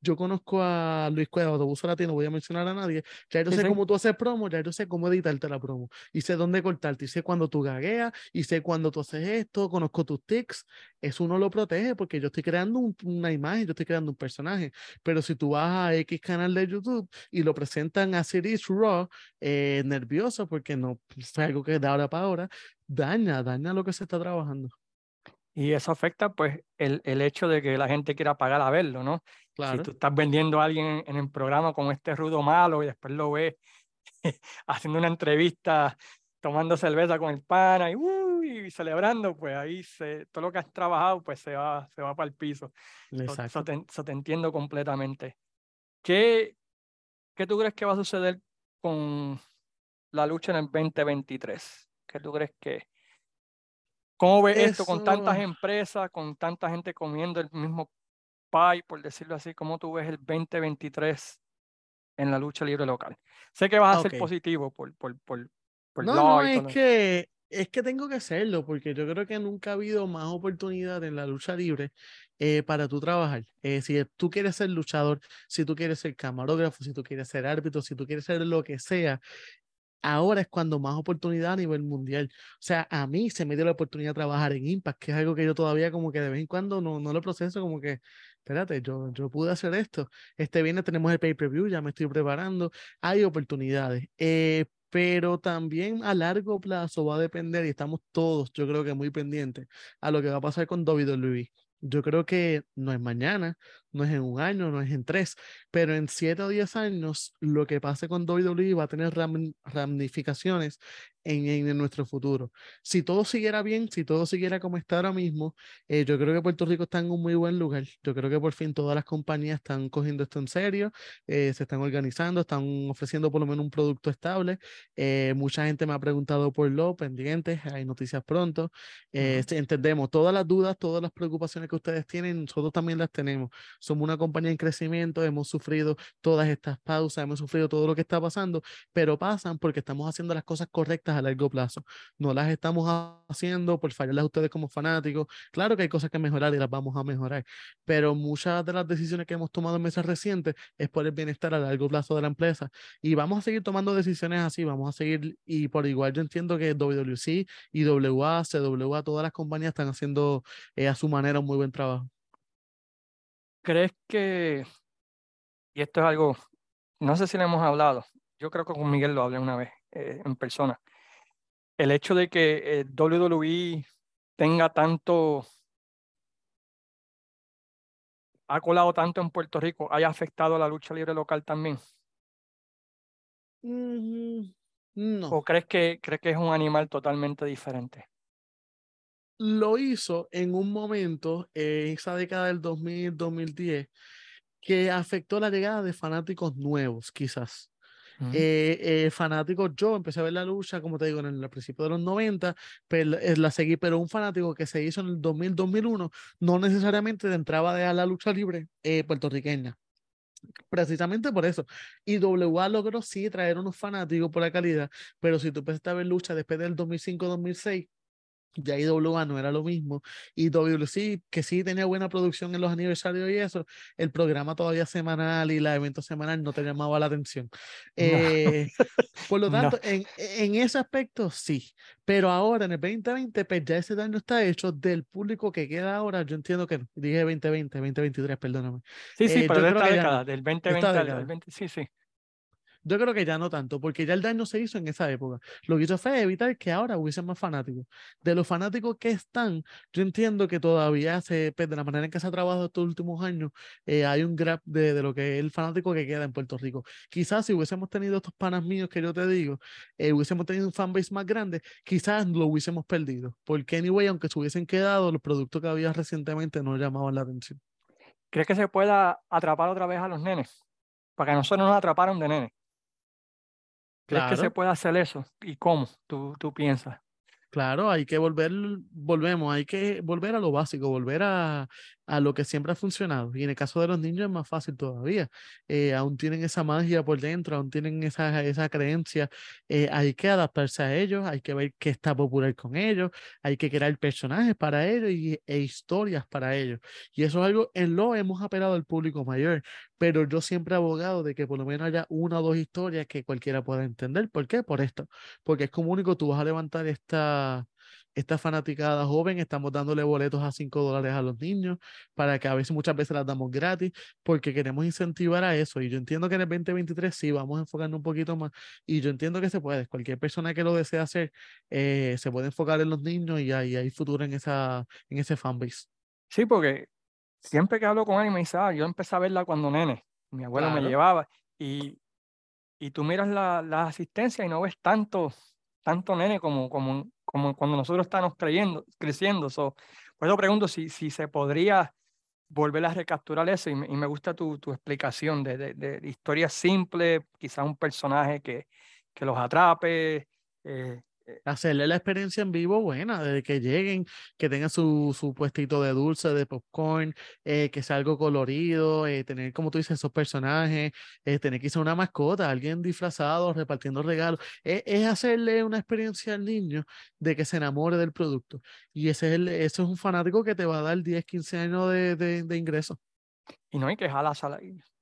yo conozco a Luis Cueva, Autobuso Latino, voy a mencionar a nadie, ya yo sé cómo tú haces promo, ya yo sé cómo editarte la promo, y sé dónde cortarte, y sé cuando tú gagueas, y sé cuando tú haces esto, conozco tus tics, eso uno lo protege porque yo estoy creando una imagen, yo estoy creando un personaje, pero si tú vas a X canal de YouTube y lo presentan a Series Raw, eh, nervioso porque no es algo que de ahora para ahora, daña, daña lo que se está trabajando. Y eso afecta pues el, el, hecho de que la gente quiera pagar a verlo, ¿no? Si tú estás vendiendo a alguien en el programa como este rudo malo y después lo ves <laughs> haciendo una entrevista, tomando cerveza con el pana y, uy, celebrando, pues ahí se, todo lo que has trabajado pues se va, se va para el piso. Eso, te, eso, te, entiendo completamente. ¿Qué, ¿Qué tú crees que va a suceder con la lucha en el 2023? ¿Qué tú crees que, ¿Cómo ves esto con tantas empresas, con tanta gente comiendo el mismo pie, por decirlo así? ¿Cómo tú ves el 2023 en la lucha libre local? Sé que vas a ser positivo por, por, por, no, no, es que, es que tengo que hacerlo, porque yo creo que nunca ha habido más oportunidad en la lucha libre eh, para tú trabajar. Eh, si tú quieres ser luchador, si tú quieres ser camarógrafo, si tú quieres ser árbitro, si tú quieres ser lo que sea, ahora es cuando más oportunidad a nivel mundial. O sea, a mí se me dio la oportunidad de trabajar en Impact, que es algo que yo todavía como que de vez en cuando no, no lo proceso, como que, espérate, yo, yo pude hacer esto. Este viernes tenemos el pay-per-view, ya me estoy preparando. Hay oportunidades. Eh, pero también a largo plazo va a depender y estamos todos, yo creo que muy pendientes a lo que va a pasar con WWE. Yo creo que no es mañana, no es en un año, no es en tres, pero en siete o diez años lo que pase con WWE va a tener ramificaciones en, en, nuestro futuro. Si todo siguiera bien, si todo siguiera como está ahora mismo, eh, yo creo que Puerto Rico está en un muy buen lugar. Yo creo que por fin todas las compañías están cogiendo esto en serio, eh, se están organizando, están ofreciendo por lo menos un producto estable. Eh, mucha gente me ha preguntado por lo pendientes, hay noticias pronto. Entendemos todas las dudas, todas las preocupaciones que ustedes tienen, nosotros también las tenemos somos una compañía en crecimiento, hemos sufrido todas estas pausas, hemos sufrido todo lo que está pasando, pero pasan porque estamos haciendo las cosas correctas a largo plazo. No las estamos haciendo por fallarles a ustedes como fanáticos. Claro que hay cosas que mejorar y las vamos a mejorar, pero muchas de las decisiones que hemos tomado en meses recientes es por el bienestar a largo plazo de la empresa y vamos a seguir tomando decisiones así, vamos a seguir y por igual yo entiendo que WWC y WA, CWA, todas las compañías están haciendo eh, a su manera un muy buen trabajo. ¿Crees que, y esto es algo, no sé si le hemos hablado, yo creo que con Miguel lo hablé una vez eh, en persona, el hecho de que eh, WWE tenga tanto, ha colado tanto en Puerto Rico, haya afectado a la lucha libre local también? no. ¿O crees que, crees que es un animal totalmente diferente? lo hizo en un momento, en esa década del 2000-2010, que afectó la llegada de fanáticos nuevos, quizás. Eh, eh, fanáticos, yo empecé a ver la lucha, como te digo, en el principio de los 90, pero, eh, la seguí, pero un fanático que se hizo en el 2000-2001 no necesariamente entraba a la lucha libre puertorriqueña. Precisamente por eso. Y WA logró sí traer unos fanáticos por la calidad, pero si tú empezaste a ver lucha después del 2005-2006, ya IWA no era lo mismo. Y WC, que sí tenía buena producción en los aniversarios y eso, el programa todavía semanal y la evento semanal no te llamaba la atención. Eh, por lo <laughs> tanto, en, en, ese aspecto sí. Pero ahora, en el 2020, pues ya ese daño está hecho del público que queda ahora. Yo entiendo que dije 2020, 2023, perdóname. Sí, sí, eh, pero de esta década, del 2020 al 2020, sí, sí. Yo creo que ya no tanto, porque ya el daño se hizo en esa época. Lo que hizo fue evitar que ahora hubiesen más fanáticos. De los fanáticos que están, yo entiendo que todavía se, pues, de la manera en que se ha trabajado estos últimos años, eh, hay un de, de, lo que es el fanático que queda en Puerto Rico. Quizás si hubiésemos tenido estos panas míos que yo te digo, eh, hubiésemos tenido un fanbase más grande, quizás lo hubiésemos perdido. Porque, anyway, aunque se hubiesen quedado, los productos que había recientemente no llamaban la atención. ¿crees que se pueda atrapar otra vez a los nenes? Para que nosotros nos atraparon de nenes. ¿Crees que se puede hacer eso? ¿Y cómo tú, tú piensas? Claro, hay que volver, volvemos, hay que volver a lo básico, volver a, a lo que siempre ha funcionado. Y en el caso de los niños es más fácil todavía. Eh, aún tienen esa magia por dentro, aún tienen esa, esa creencia. Eh, hay que adaptarse a ellos, hay que ver qué está popular con ellos, hay que crear personajes para ellos y, e historias para ellos. Y eso es algo en lo hemos apelado al público mayor, pero yo siempre he abogado de que por lo menos haya una o dos historias que cualquiera pueda entender. ¿Por qué? Por esto. Porque es como único tú vas a levantar esta esta fanaticada joven, estamos dándole boletos a 5 dólares a los niños para que a veces muchas veces las damos gratis porque queremos incentivar a eso. Y yo entiendo que en el 2023 sí vamos a enfocarnos un poquito más y yo entiendo que se puede. Cualquier persona que lo desee hacer eh, se puede enfocar en los niños y hay, hay futuro en, esa, en ese fanbase. Sí, porque siempre que hablo con él me dice, ah, yo empecé a verla cuando nene, mi abuelo me llevaba y, y tú miras la, la asistencia y no ves tanto tanto nene como, como, como cuando nosotros estamos creyendo, creciendo. So, por eso pregunto si, si se podría volver a recapturar eso y me, gusta tu, tu explicación de, de, de, historia simple, quizás un personaje que, que los atrape, eh, hacerle la experiencia en vivo buena, desde que lleguen, que tengan su, su puestito de dulce, de popcorn, eh, que sea algo colorido, eh, tener, como tú dices, esos personajes, tener quizá una mascota, alguien disfrazado, repartiendo regalos, es hacerle una experiencia al niño de que se enamore del producto. Y ese es, el, eso es un fanático que te va a dar 10, 15 años de, de, de ingreso. Y no hay que jalar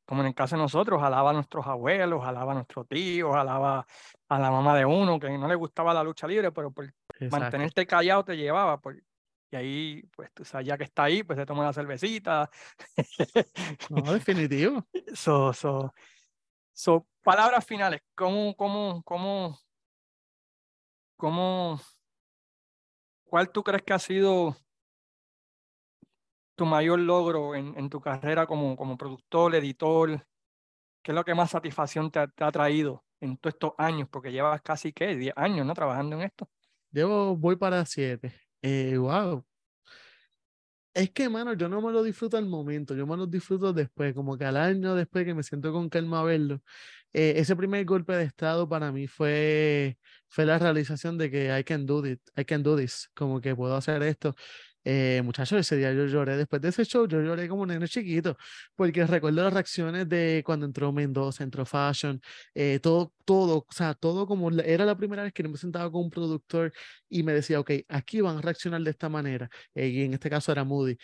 como en el caso de nosotros, jalaba a nuestros abuelos, jalaba a nuestros tíos, jalaba a la mamá de uno que no le gustaba la lucha libre, pero por mantenerte callado te llevaba. Por, y ahí, pues tú sabes, ya que está ahí, pues se toma la cervecita. <laughs> No, definitivo. So, so, so, palabras finales. ¿Cómo, cómo, cómo, cómo, cuál tú crees que ha sido tu mayor logro en, en tu carrera como, como productor, editor? ¿Qué es lo que más satisfacción te ha, traído en todos estos años? Porque llevas casi, ¿qué? 10 años, ¿no? Trabajando en esto. Llevo, voy para 7. Eh, wow. Es que, mano, yo no me lo disfruto al momento, yo me lo disfruto después, como que al año después que me siento con calma a verlo. Eh, ese primer golpe de estado para mí fue, fue la realización de que I can do it, I can do this, como que puedo hacer esto. Eh, muchachos, ese día yo lloré. Después de ese show, yo lloré como un nene chiquito, porque recuerdo las reacciones de cuando entró Mendoza, entró Fashion, eh, todo, todo, o sea, todo como era la primera vez que me sentaba con un productor y me decía, ok, aquí van a reaccionar de esta manera, eh, y en este caso era Moody,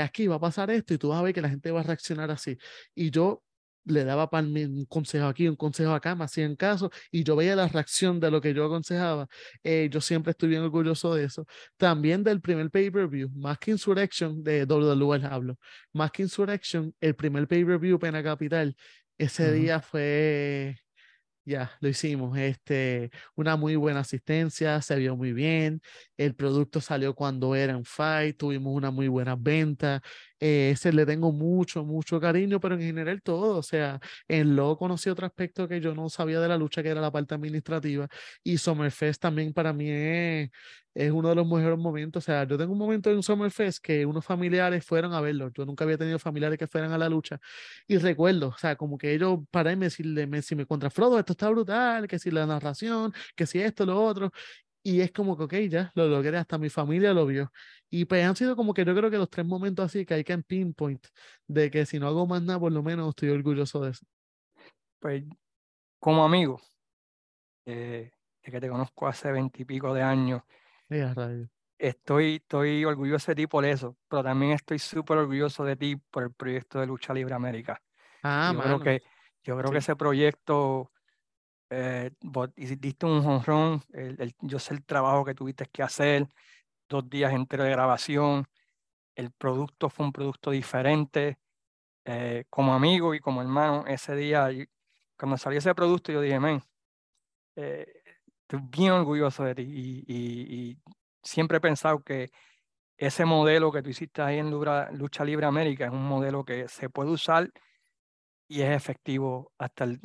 aquí va a pasar esto y tú vas a ver que la gente va a reaccionar así. Y yo le daba para un consejo aquí, un consejo acá, me hacían caso y yo veía la reacción de lo que yo aconsejaba. Eh, yo siempre estoy bien orgulloso de eso. También del primer pay-per-view, más que Insurrection, de WWE hablo, más que Insurrection, el primer pay-per-view Pena Capital, ese día fue ya, lo hicimos. Este, una muy buena asistencia, se vio muy bien. El producto salió cuando era en fight, tuvimos una muy buena venta. Eh, ese le tengo mucho, mucho cariño, pero en general todo. O sea, en lo conocí otro aspecto que yo no sabía de la lucha, que era la parte administrativa. Y Summerfest también para mí es, es uno de los mejores momentos. O sea, yo tengo un momento en Summerfest que unos familiares fueron a verlo. Yo nunca había tenido familiares que fueran a la lucha. Y recuerdo, o sea, como que ellos para y me decirle, me, si me contra Frodo, esto está brutal, que si la narración, que si esto, lo otro. Y es como que, ok, ya lo logré, hasta mi familia lo vio. Y pues han sido como que yo creo que los tres momentos así que hay que en pinpoint, de que si no hago más nada, por lo menos estoy orgulloso de eso. Pues como amigo, eh, de que te conozco hace veintipico de años, estoy, estoy orgulloso de ti por eso, pero también estoy súper orgulloso de ti por el proyecto de Lucha Libre América. Ah, yo creo que Yo creo que ese proyecto eh, diste un honrón, yo sé el trabajo que tuviste que hacer, dos días enteros de grabación, el producto fue un producto diferente, eh, como amigo y como hermano, ese día, cuando salió ese producto, yo dije, men, eh, estoy bien orgulloso de ti y, y, siempre he pensado que ese modelo que tú hiciste ahí en Lucha Libre América es un modelo que se puede usar y es efectivo hasta el,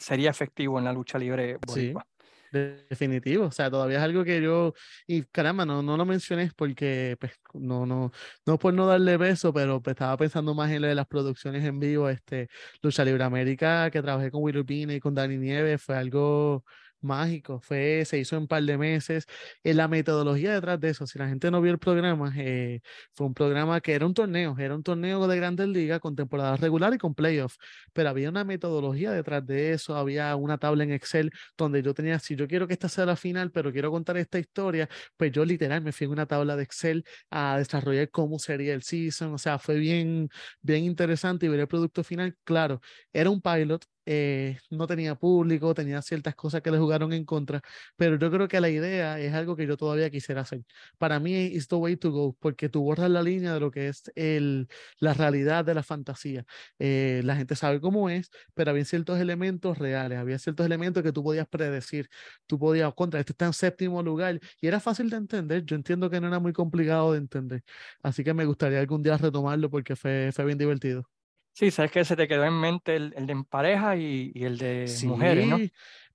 sería efectivo en la lucha libre boricua. Definitivo, o sea, todavía es algo que yo, y caramba, no, no lo mencioné porque, pues, no, no, no por no darle peso, pero pues, estaba pensando más en lo de las producciones en vivo, este, Lucha Libre América, que trabajé con Will Pina y con Dani Nieves, fue algo mágico, fue, se hizo en un par de meses. en la metodología detrás de eso, si la gente no vio el programa, eh, fue un programa que era un torneo, era un torneo de grandes ligas con temporada regular y con playoffs, pero había una metodología detrás de eso, había una tabla en Excel donde yo tenía, si yo quiero que esta sea la final, pero quiero contar esta historia, pues yo literal me fui en una tabla de Excel a desarrollar cómo sería el season, o sea, fue bien, bien interesante y ver el producto final, claro, era un pilot, eh, no tenía público, tenía ciertas cosas que le jugaron en contra, pero yo creo que la idea es algo que yo todavía quisiera hacer. Para mí es the way to go, porque tú borras la línea de lo que es el, la realidad de la fantasía. Eh, la gente sabe cómo es, pero había ciertos elementos reales, había ciertos elementos que tú podías predecir, tú podías, contra, este está en séptimo lugar y era fácil de entender, yo entiendo que no era muy complicado de entender, así que me gustaría algún día retomarlo porque fue, fue bien divertido. Sí, sabes que se te quedó en mente el, el de en pareja y, y el de mujeres, ¿no?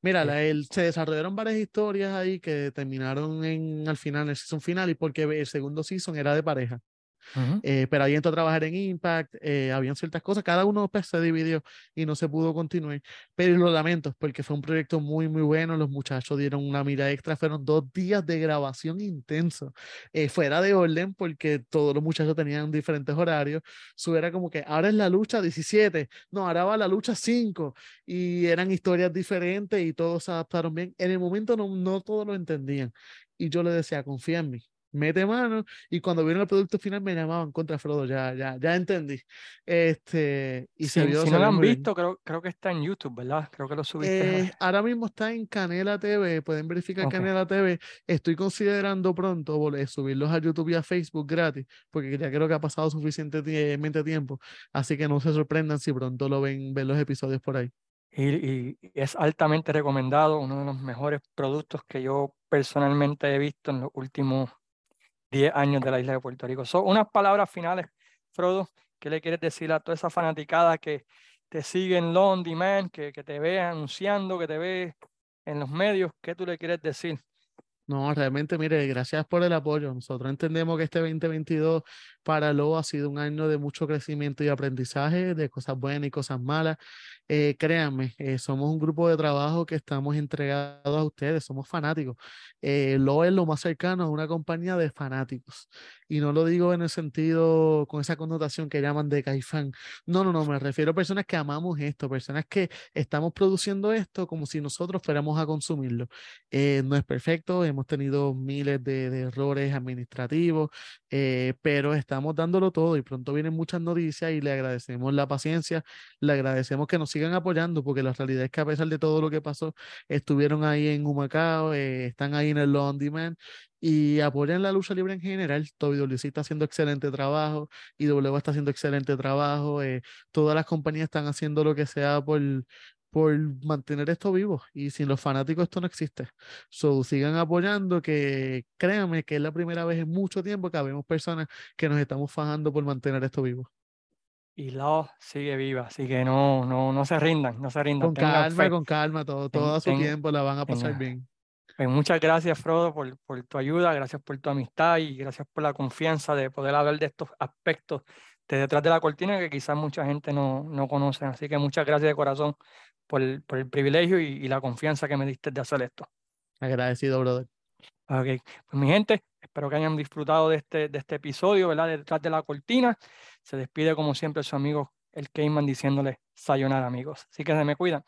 Mira, la, el, se desarrollaron varias historias ahí que terminaron en al final, en el season final, y porque el segundo season era de pareja. Eh, pero ahí entró a trabajar en Impact, eh, habían ciertas cosas, cada uno pues, se dividió y no se pudo continuar, pero lo lamento porque fue un proyecto muy, muy bueno, los muchachos dieron una mira extra, fueron dos días de grabación intenso, eh, fuera de orden porque todos los muchachos tenían diferentes horarios, su era como que ahora es la lucha 17, no, ahora va la lucha 5 y eran historias diferentes y todos se adaptaron bien, en el momento no, no todos lo entendían y yo le decía, confía en mí, mete mano y cuando vieron el producto final me llamaban contra Frodo, ya, ya, ya entendí. Este, y si, si no lo han visto, creo, creo que está en YouTube, ¿verdad? Creo que lo subiste. Eh, ahora mismo está en Canela TV, pueden verificar Canela TV. Estoy considerando pronto subirlos a YouTube y a Facebook gratis, porque ya creo que ha pasado suficientemente tiempo, así que no se sorprendan si pronto lo ven, ven los episodios por ahí. y, es altamente recomendado, uno de los mejores productos que yo personalmente he visto en los últimos 10 años de la isla de Puerto Rico. Son unas palabras finales, Frodo, ¿qué le quieres decir a toda esa fanaticada que te sigue en On Demand, que, que te ve anunciando, que te ve en los medios? ¿Qué tú le quieres decir? No, realmente, mire, gracias por el apoyo. Nosotros entendemos que este 2022 para Lobo ha sido un año de mucho crecimiento y aprendizaje, de cosas buenas y cosas malas. Eh, créanme, eh, somos un grupo de trabajo que estamos entregados a ustedes, somos fanáticos. Eh, Lobo es lo más cercano a una compañía de fanáticos. Y no lo digo en el sentido, con esa connotación que llaman de caifán. No, no, no, me refiero a personas que amamos esto, personas que estamos produciendo esto como si nosotros fuéramos a consumirlo. no es perfecto, hemos tenido miles de, de errores administrativos, pero está estamos dándolo todo y pronto vienen muchas noticias y le agradecemos la paciencia, le agradecemos que nos sigan apoyando porque la realidad es que a pesar de todo lo que pasó, estuvieron ahí en Humacao, eh, están ahí en el Law on Demand y apoyan la lucha libre en general. Toby está haciendo excelente trabajo, y W está haciendo excelente trabajo, eh, todas las compañías están haciendo lo que sea por, por mantener esto vivo y sin los fanáticos esto no existe. So, sigan apoyando que créanme que es la primera vez en mucho tiempo que vemos personas que nos estamos fajando por mantener esto vivo. Y la sigue viva, así que no, no, no se rindan, no se rindan. Con calma, con calma, todo, todo a su tiempo la van a pasar bien. Pues muchas gracias, Frodo, por, por tu ayuda, gracias por tu amistad y gracias por la confianza de poder hablar de estos aspectos de detrás de la cortina que quizás mucha gente no, no conoce. Así que muchas gracias de corazón por el, por el privilegio y, la confianza que me diste de hacer esto. Agradecido, brother. Ok, pues mi gente, espero que hayan disfrutado de este, de este episodio, ¿verdad? Detrás de la cortina. Se despide como siempre su amigo el Cayman diciéndole sayonara amigos. Así que se me cuidan.